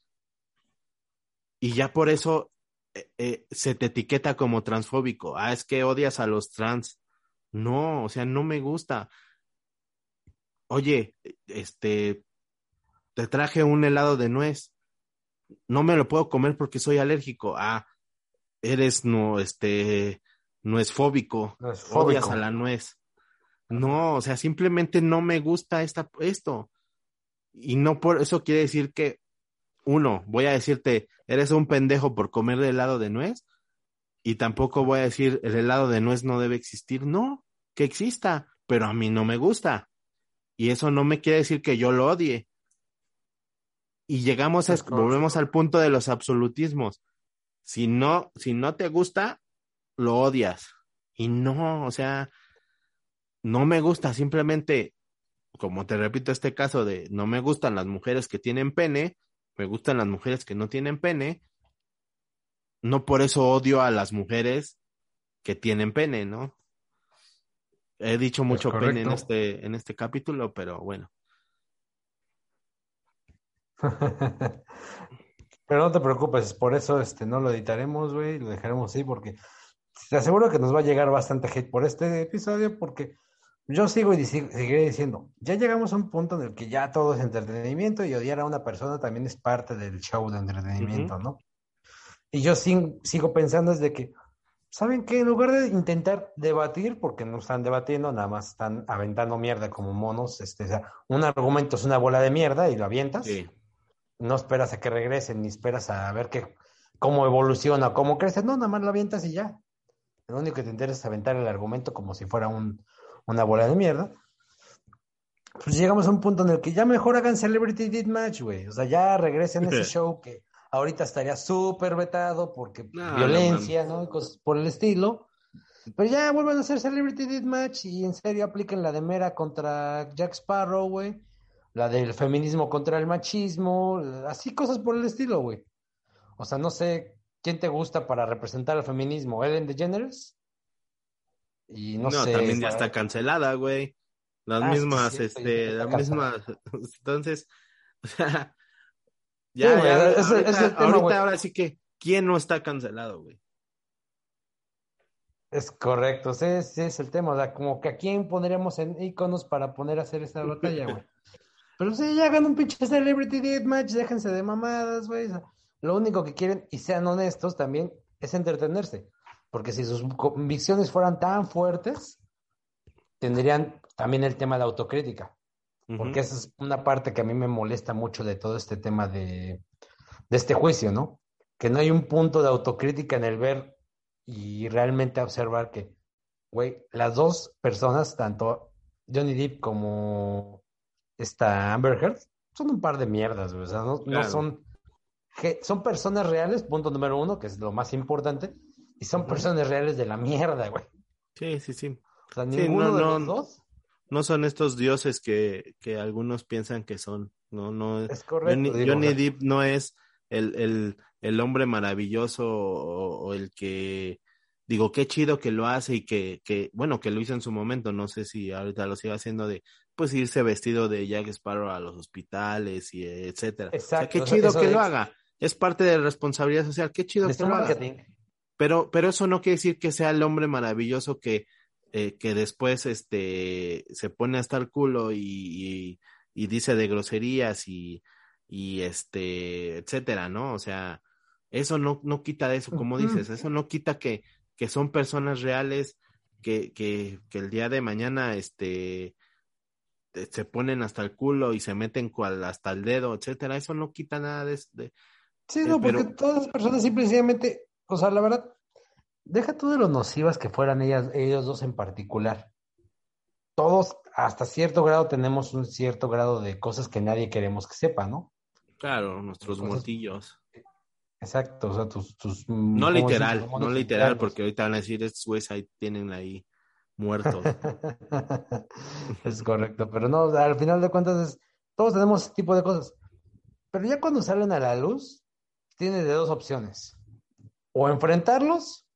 C: Y ya por eso eh, eh, se te etiqueta como transfóbico. Ah, es que odias a los trans. No, o sea, no me gusta. Oye, este, te traje un helado de nuez. No me lo puedo comer porque soy alérgico. Ah, eres no, este, nuez fóbico.
D: No es
C: Odias a la nuez. No, o sea, simplemente no me gusta esta, esto. Y no por eso quiere decir que, uno, voy a decirte, eres un pendejo por comer helado de nuez. Y tampoco voy a decir, el helado de nuez no debe existir. No, que exista, pero a mí no me gusta. Y eso no me quiere decir que yo lo odie. Y llegamos a, volvemos al punto de los absolutismos. Si no, si no te gusta, lo odias. Y no, o sea, no me gusta, simplemente, como te repito este caso de no me gustan las mujeres que tienen pene, me gustan las mujeres que no tienen pene, no por eso odio a las mujeres que tienen pene, ¿no? He dicho mucho pene en este, en este capítulo, pero bueno. *laughs*
D: Pero no te preocupes, por eso este, no lo editaremos, güey, lo dejaremos así porque te aseguro que nos va a llegar bastante hate por este episodio porque yo sigo y seguiré diciendo, ya llegamos a un punto en el que ya todo es entretenimiento y odiar a una persona también es parte del show de entretenimiento, ¿no? Y yo sigo pensando es de que, ¿saben qué? En lugar de intentar debatir, porque no están debatiendo, nada más están aventando mierda como monos, este, o sea, un argumento es una bola de mierda y lo avientas
C: Sí.
D: no esperas a que regresen, ni esperas a ver qué, cómo evoluciona, cómo crece, no, nada más lo avientas y ya. Lo único que te interesa es aventar el argumento como si fuera un, una bola de mierda. Pues llegamos a un punto en el que ya mejor hagan Celebrity Deathmatch, güey. O sea, ya regresen a ese *laughs* show que ahorita estaría súper vetado porque
C: No,
D: violencia, ¿no? Y cosas por el estilo. Pero ya vuelvan a hacer Celebrity Deathmatch y en serio apliquen la de Mera contra Jack Sparrow, güey. La del feminismo contra el machismo, así cosas por el estilo, güey. O sea, no sé quién te gusta para representar al feminismo, Ellen DeGeneres. Y no,
C: No,
D: sé.
C: también ya está cancelada, güey. Las
D: Ah,
C: mismas, este, las mismas, *laughs* entonces, *laughs* o sea, ya,
D: Sí,
C: ahorita,
D: es el tema,
C: ahorita
D: güey.
C: ahora sí que, ¿quién no está cancelado, güey?
D: Es correcto, sí, ese es el tema. O sea, como que a quién pondríamos en iconos para poner a hacer esta batalla, güey. *laughs* Pero sí, ya hagan un pinche Celebrity Deathmatch, déjense de mamadas, güey. Lo único que quieren, y sean honestos también, es entretenerse. Porque si sus convicciones fueran tan fuertes, tendrían también el tema de autocrítica. Porque esa es una parte que a mí me molesta mucho de todo este tema de, de este juicio, ¿no? Que no hay un punto de autocrítica en el ver y realmente observar que, güey, las dos personas, tanto Johnny Depp como esta Amber Heard, son un par de mierdas, güey. O sea, no, no son, son personas reales, punto número uno, que es lo más importante, y son personas reales de la mierda, güey.
C: Sí, sí, sí.
D: O sea,
C: Sí,
D: ninguno
C: no,
D: de
C: no,
D: los dos
C: No son estos dioses que, que algunos piensan que son. No, no.
D: es correcto.
C: Johnny,
D: digo,
C: Johnny Depp no es el, el, el hombre maravilloso o, o el que digo, qué chido que lo hace y que, que, bueno, que lo hizo en su momento, no sé si ahorita lo sigue haciendo de, pues irse vestido de Jack Sparrow a los hospitales y etcétera.
D: Exacto.
C: qué
D: o sea,
C: chido
D: eso
C: que lo haga. Es parte de la responsabilidad social, qué chido que lo haga.
D: marketing.
C: Pero, pero eso no quiere decir que sea el hombre maravilloso que, eh, que después este se pone hasta el culo y, y, y dice de groserías y, y este, etcétera, ¿no? O sea, eso no, no quita de eso, como dices, eso no quita que, que son personas reales que, que, que el día de mañana este se ponen hasta el culo y se meten cual hasta el dedo, etcétera, eso no quita nada de, de-
D: Sí,
C: Eh,
D: no, porque
C: pero-
D: todas las personas simplemente, o sea, la verdad, deja tú de lo nocivas que fueran ellas, ellos dos en particular. Todos, hasta cierto grado, tenemos un cierto grado de cosas que nadie queremos que sepa, ¿no?
C: claro, nuestros
D: Cosas-
C: mortillos.
D: Exacto, o sea, tus, tus
C: No literal, no literal, porque ahorita van a decir, estos güeyes ahí tienen ahí muertos. *laughs*
D: Es correcto, pero no, al final de cuentas es, todos tenemos ese tipo de cosas. Pero ya cuando salen a la luz, tienes de dos opciones. O enfrentarlos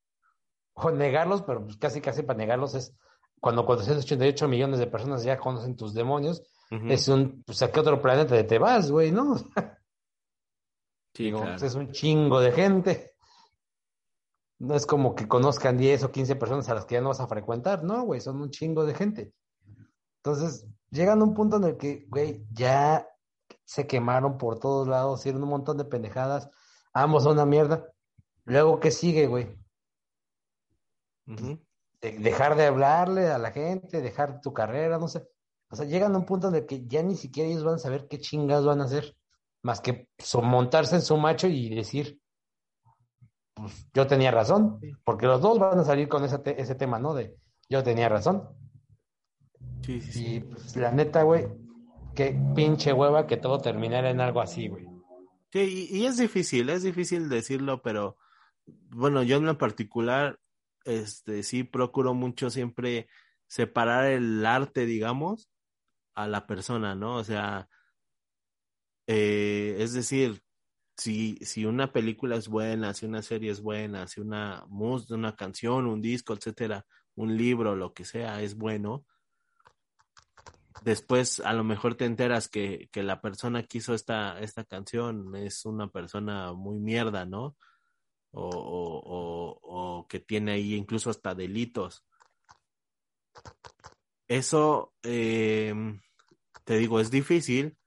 D: o negarlos, pero pues casi casi para negarlos es cuando 488 millones de personas ya conocen tus demonios, es un, pues a qué otro planeta te vas, güey, ¿no? *laughs*
C: Sí,
D: Digo,
C: claro.
D: pues, es un chingo de gente. No es como que conozcan 10 o 15 personas a las que ya no vas a frecuentar, no, güey, son un chingo de gente. Entonces, llegan a un punto en el que, güey, ya se quemaron por todos lados, hicieron un montón de pendejadas, ambos son una mierda. Luego, ¿qué sigue, güey? De- dejar de hablarle a la gente, dejar tu carrera, no sé. O sea, llegan a un punto en el que ya ni siquiera ellos van a saber qué chingados van a hacer, más que so- montarse en su macho y decir, pues yo tenía razón, porque los dos van a salir con ese, te- ese tema, ¿no? De yo tenía razón.
C: Sí, sí, sí.
D: Y pues, la neta, güey, qué pinche hueva que todo terminara en algo así, güey.
C: Sí, y, y es difícil, es difícil decirlo, pero bueno, yo en lo particular, este, sí procuro mucho siempre separar el arte, digamos, a la persona, ¿no? O sea, eh, es decir, si, si una película es buena, si una serie es buena, si una mus, una canción, un disco, etcétera, un libro, lo que sea, es bueno, después a lo mejor te enteras que, que la persona que hizo esta, esta canción es una persona muy mierda, ¿no? O, o, o, que tiene ahí incluso hasta delitos. Eso, eh, te digo, es difícil,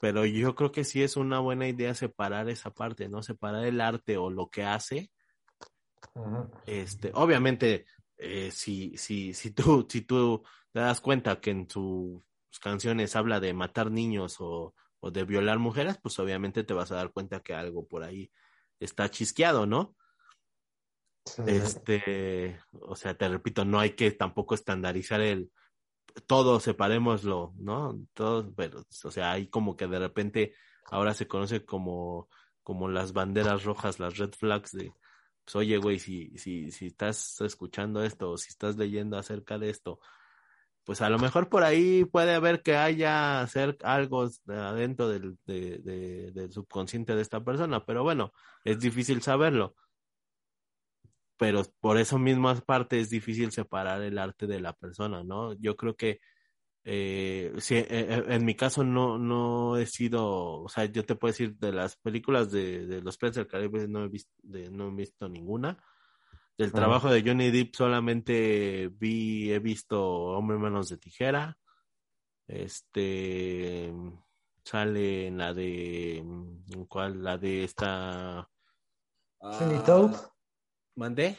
C: pero yo creo que sí es una buena idea separar esa parte, ¿no? Separar el arte o lo que hace este, obviamente, eh, si, si, si tú, *laughs* si tú te das cuenta que en sus canciones habla de matar niños o, o de violar mujeres, pues obviamente te vas a dar cuenta que algo por ahí está chisqueado, ¿no?
D: Sí.
C: Este, o sea, te repito, no hay que tampoco estandarizar el todo separémoslo, ¿no? Todos, pero, o sea, hay como que de repente ahora se conoce como, como las banderas rojas, las red flags de, pues oye, güey, si, si, si estás escuchando esto o si estás leyendo acerca de esto, pues a lo mejor por ahí puede haber que haya hacer algo adentro del, de, de- del subconsciente de esta persona, pero bueno, es difícil saberlo. Pero por eso mismo parte es difícil separar el arte de la persona, ¿no? Yo creo que eh, sí, eh, eh, en mi caso no, no he sido, o sea, yo te puedo decir de las películas de, de los Piratas del Caribe no he visto, de, no he visto ninguna. Del trabajo de Johnny Depp solamente vi, he visto Hombre Manos de Tijera. Este sale en la de ¿en ¿cuál? La de esta
D: Sweeney.
C: Ah, ¿Mandé?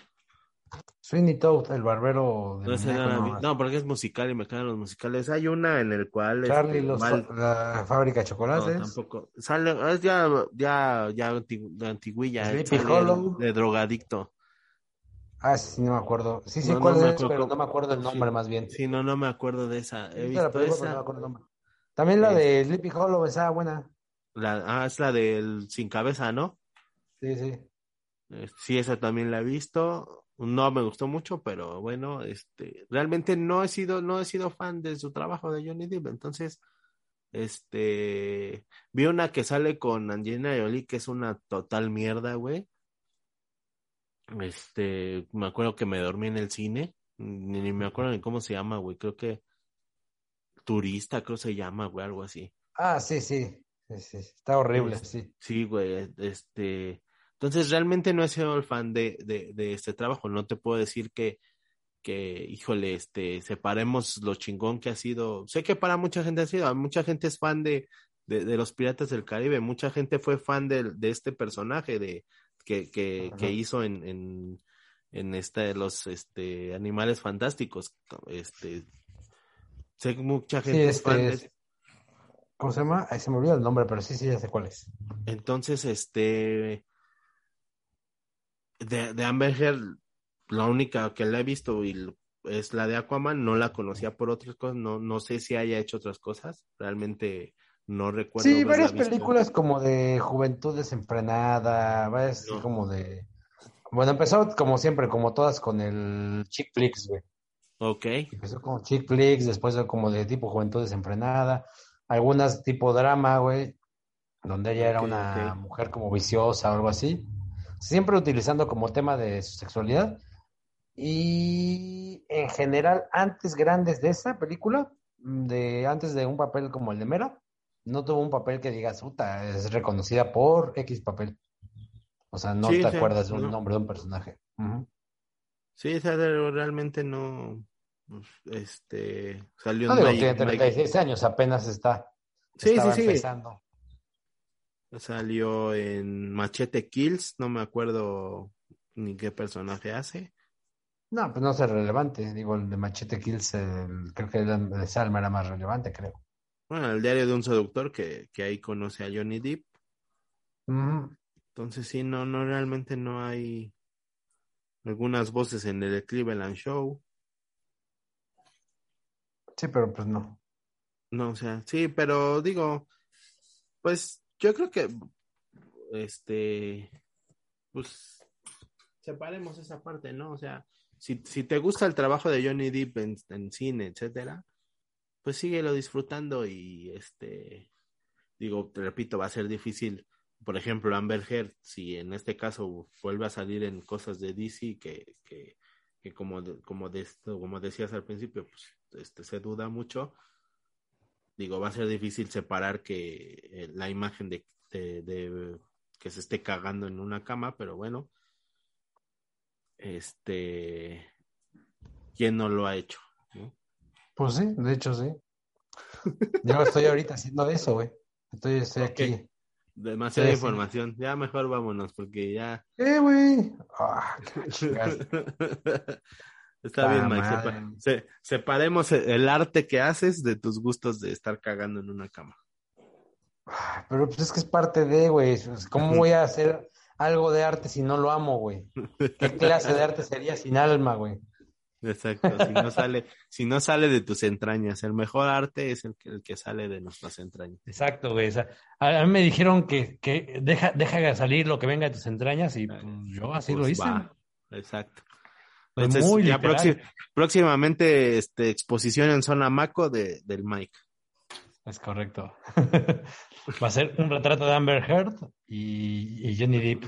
D: Sweeney Todd, el barbero de
C: No, no,
D: muñeco,
C: la
D: no.
C: No, porque es musical y me quedan los musicales. Hay una en el cual
D: Charlie,
C: este,
D: los, la fábrica de
C: No,
D: chocolates.
C: tampoco. Sale, es ya, ya, ya antigu- de antiguilla. De drogadicto.
D: Ah, sí, no me acuerdo. Sí, sí,
C: No,
D: cuál
C: no
D: es, pero no me acuerdo el nombre
C: sí.
D: más bien.
C: Sí, no, no me acuerdo de esa. He visto
D: película, no me el. También la
C: Es-
D: de Sleepy Hollow, esa buena.
C: La, ah, es la del Sin Cabeza, ¿no?
D: Sí, sí.
C: Eh, Sí, esa también la he visto. No me gustó mucho, pero bueno, este, realmente no he sido, no he sido fan de su trabajo de Johnny Depp. Entonces, este, vi una que sale con Angelina Jolie, que es una total mierda, güey. Este, me acuerdo que me dormí en el cine, ni, ni me acuerdo ni cómo se llama, güey, creo que turista, creo se llama, güey, algo así.
D: Ah, sí, sí. sí, sí, Está horrible,
C: Es-
D: sí.
C: Sí, güey, este, entonces realmente no he sido el fan de, de, de este trabajo, no te puedo decir que, que, híjole, este, separemos lo chingón que ha sido, sé que para mucha gente ha sido, mucha gente es fan de, de, de los Piratas del Caribe, mucha gente fue fan de, de este personaje de, que, que, que hizo en, en, en este, los, este, Animales Fantásticos, este, sé que mucha
D: Sí,
C: gente es fan
D: este,
C: de,
D: ¿cómo se llama? Ahí se me olvidó el nombre, pero sí, sí, ya sé cuál es.
C: Entonces, este, de, de Amber Heard, la única que la he visto y es la de Aquaman, no la conocía por otras cosas, no, no sé si haya hecho otras cosas, realmente no recuerdo.
D: Sí, varias películas como de juventud desenfrenada, varias así como de... Bueno, empezó como siempre, como todas con el chick flicks, güey.
C: Ok,
D: Empezó como chick flicks, después como de tipo juventud desenfrenada, algunas tipo drama, güey, donde ella era una mujer como viciosa o algo así, siempre utilizando como tema de su sexualidad. Y en general, antes grandes de esa película, de antes de un papel como el de Mera, no tuvo un papel que digas, puta, es reconocida por X papel. O sea, no
C: Sí,
D: te
C: sí,
D: acuerdas de un
C: no.
D: nombre de un personaje.
C: Sí, o sea, de- realmente no, pues, este, salió
D: No digo,
C: Mike-
D: tiene
C: Mike-
D: 36 años, apenas está,
C: Sí, sí, sí.
D: empezando.
C: Salió en Machete Kills, no me acuerdo ni qué personaje hace.
D: No, pues no es relevante. Digo, el de Machete Kills, el- creo que el de Salma era más relevante, creo.
C: Bueno, el diario de un seductor que, que ahí conoce a Johnny Depp. Entonces sí, no, no, realmente no hay algunas voces en el Cleveland Show.
D: Sí, pero pues no.
C: No, o sea, sí, pero digo, pues yo creo que, este, pues, separemos esa parte, ¿no? O sea, si, si te gusta el trabajo de Johnny Depp en, en cine, etcétera, pues síguelo disfrutando y, este, digo, te repito, va a ser difícil. Por ejemplo, Amber Heard, si en este caso vuelve a salir en cosas de DC que, que, que como, como, de como decías al principio, pues este, se duda mucho, digo, va a ser difícil separar que eh, la imagen de, de, de que se esté cagando en una cama, pero bueno, este, ¿quién no lo ha hecho? ¿no?
D: Pues sí, de hecho sí. *laughs* Yo estoy ahorita haciendo eso, güey. Estoy, estoy aquí.
C: Demasiada
D: Sí, sí.
C: información, ya mejor vámonos, porque ya...
D: Eh, güey. Ah. *laughs*
C: Está bien, Mike. sepa- se- separemos el, el arte que haces de tus gustos de estar cagando en una cama.
D: Ah, Pero pues es que es parte de, güey. Pues, ¿Cómo voy a hacer algo de arte si no lo amo, güey? ¿Qué clase de arte sería sin alma, güey?
C: Exacto, si no sale, si no sale de tus entrañas, el mejor arte es el que, el que sale de nuestras entrañas.
D: Exacto, güey. O sea, a, mí me dijeron que, que deja, deja salir lo que venga de tus entrañas y pues, yo así lo
C: Pues
D: hice.
C: va, exacto. Entonces,
D: muy
C: ya próximamente este, exposición en zona Maco de, del Mike.
D: Es correcto. *laughs* Va a ser un retrato de Amber Heard y, y Johnny Depp.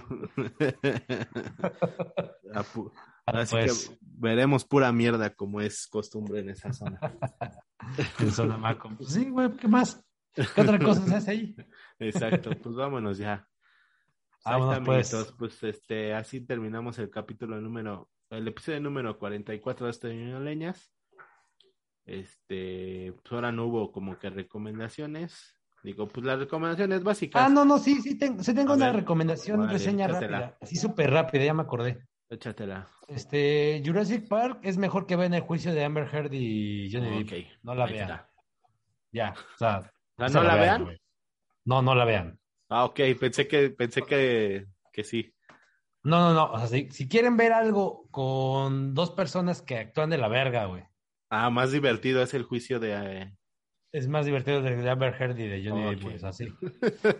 D: *laughs*
C: Así
D: pues,
C: que veremos pura mierda como es costumbre en esa zona. *laughs*
D: en Sonamaco. Pues sí, güey, ¿qué más? ¿Qué otra cosa se hace ahí? *laughs*
C: Exacto, pues vámonos ya. Ahí
D: Vámonos,
C: está,
D: pues.
C: Pues este, así terminamos el capítulo número, el episodio número 44 de este Leñas. Este, pues ahora no hubo como que recomendaciones. Digo, pues las recomendaciones básicas.
D: Ah, no, no, sí, sí, tengo, sí tengo
C: A
D: una
C: ver,
D: recomendación,
C: vale,
D: reseña
C: échatela.
D: rápida. Así súper rápida, ya me acordé.
C: Échatela.
D: Este, Jurassic Park es mejor que vean el juicio de Amber Heard y Johnny
C: Ok,
D: Depp. No la
C: ahí
D: vean.
C: está.
D: Ya, o sea,
C: ¿no la vean?
D: No, no la vean.
C: Ah, ok, pensé que, pensé que, que sí.
D: No, no, no. O sea, si, si quieren ver algo con dos personas que actúan de la verga, güey.
C: Ah, más divertido es el juicio de, eh,
D: Es más divertido de, de Amber Heard y de Johnny. Depp, güey. O sea, sí.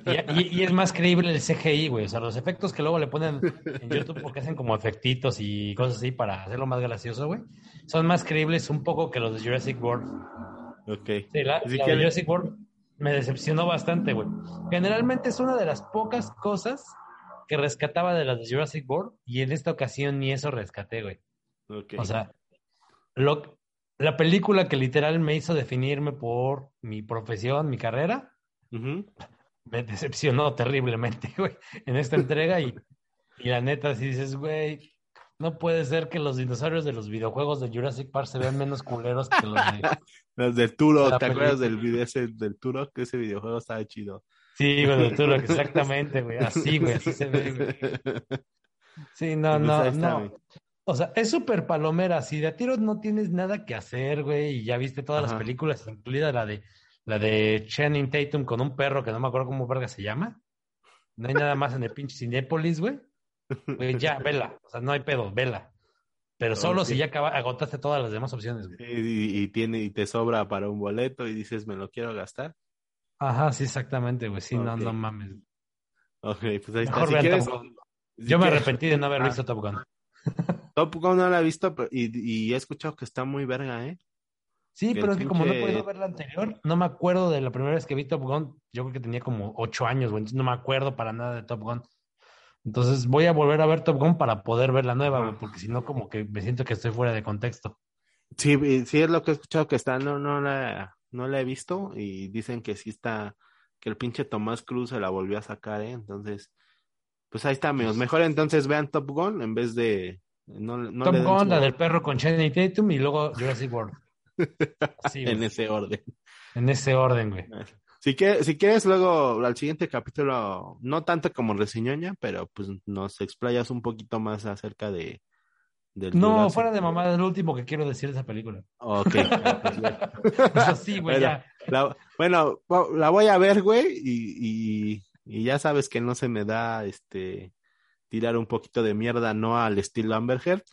D: Y, y- y es más creíble el CGI, güey. O sea, los efectos que luego le ponen en YouTube porque hacen como efectitos y cosas así para hacerlo más gracioso, güey. Son más creíbles un poco que los de Jurassic World.
C: ok.
D: Sí, la, la de
C: quieren-
D: Jurassic World me decepcionó bastante, güey. Generalmente es una de las pocas cosas que rescataba de las de Jurassic World y en esta ocasión ni eso rescaté, güey.
C: Ok.
D: O sea, lo, la película que literal me hizo definirme por mi profesión, mi carrera, me decepcionó terriblemente, *laughs* güey, en esta entrega y, y la neta, si dices, güey, no puede ser que los dinosaurios de los videojuegos de Jurassic Park se vean menos culeros que los de... *laughs*
C: Los del Turo, ¿te acuerdas del video ese del Turo? Que ese videojuego estaba chido.
D: Sí, güey, de Turok, *laughs* exactamente, güey, así, güey, así se ve, güey. Sí, no,
C: Pues
D: no, no. O sea, es súper palomera. Si de a tiro no tienes nada que hacer, güey, y ya viste todas las películas, incluida la de la de Channing Tatum con un perro que no me acuerdo cómo verga se llama. No hay nada más en el pinche Cinépolis, güey. Güey, ya, vela. O sea, no hay pedo, vela. Pero solo si ya agotaste todas las demás opciones, güey.
C: Y, y tiene, y te sobra para un boleto y dices, me lo quiero gastar.
D: Ajá, sí, exactamente, güey. Sí, no, no mames.
C: Ok, pues ahí está.
D: Mejor
C: Si
D: vean
C: quieres,
D: Top Gun.
C: si
D: Yo me arrepentí de no haber
C: Ah.
D: visto Top Gun. *laughs*
C: Top Gun no la he visto pero- y, y he escuchado que está muy verga, ¿eh?
D: Sí,
C: Que
D: pero es que como no he podido ver la anterior, no me acuerdo de la primera vez que vi Top Gun. Yo creo que tenía como ocho años, güey. entonces no me acuerdo para nada de Top Gun. Entonces voy a volver a ver Top Gun para poder ver la nueva, güey, porque si no, como que me siento que estoy fuera de contexto.
C: Sí, sí es lo que he escuchado que está, no, no la, no la he visto y dicen que sí está, que el pinche Tomás Cruz se la volvió a sacar, ¿eh? Entonces, pues ahí está, amigos. Mejor entonces vean Top Gun en vez de, no, no
D: Top Gun, la del perro con Channing Tatum y luego Jurassic World. *laughs* Sí,
C: en ese orden.
D: en ese orden, güey.
C: Si quieres, si quieres luego al siguiente capítulo, no tanto como reseñoña, pero pues nos explayas un poquito más acerca de del
D: No,
C: Jurassic
D: fuera de mamada, es lo último que quiero decir de esa película.
C: Ok, *laughs* ya, pues.
D: Eso sí, güey,
C: Bueno,
D: ya.
C: La- bueno, la voy a ver, güey, y, y, y ya sabes que no se me da este tirar un poquito de mierda, no al estilo Amber Heard.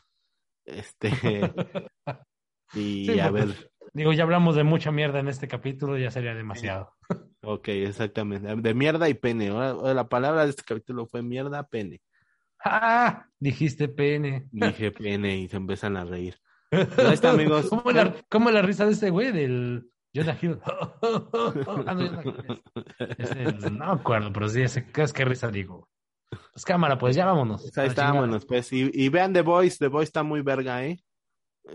C: Este, *laughs* y
D: Sí,
C: a ver,
D: Digo, ya hablamos de mucha mierda en este capítulo, ya sería demasiado.
C: ok, exactamente, de mierda y pene. Ahora, la palabra de este capítulo fue mierda, pene.
D: ¡Ah! Dijiste pene.
C: Dije pene y se empiezan a reír. *laughs* ahí está, amigos.
D: ¿Cómo la, cómo la risa de este güey del Jonah Hill? *laughs* Ah, no, Jonah Hill no acuerdo, pero sí, ese, es que risa digo. Pues cámara, pues ya vámonos.
C: Pues ahí está, vámonos, pues. Y, y vean The Voice, The Voice está muy verga, ¿eh?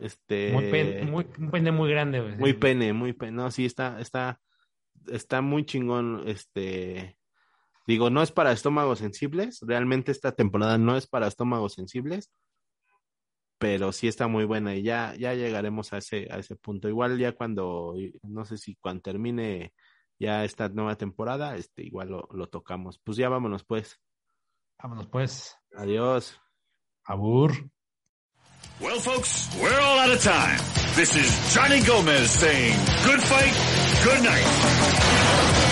C: Este.
D: Muy pen- muy- un pene muy grande, güey.
C: Muy pene, muy pene. No, sí, está, está, está muy chingón. Este, digo, no es para estómagos sensibles. Realmente esta temporada no es para estómagos sensibles. Pero sí está muy buena y ya, ya llegaremos a ese, a ese punto. Igual ya cuando, no sé si cuando termine ya esta nueva temporada, este, igual lo, lo tocamos. Pues ya vámonos, pues.
D: Vámonos, pues.
C: Adiós.
D: Abur.
E: Well, folks, we're all out of time. This is Johnny Gomez saying good fight, good night.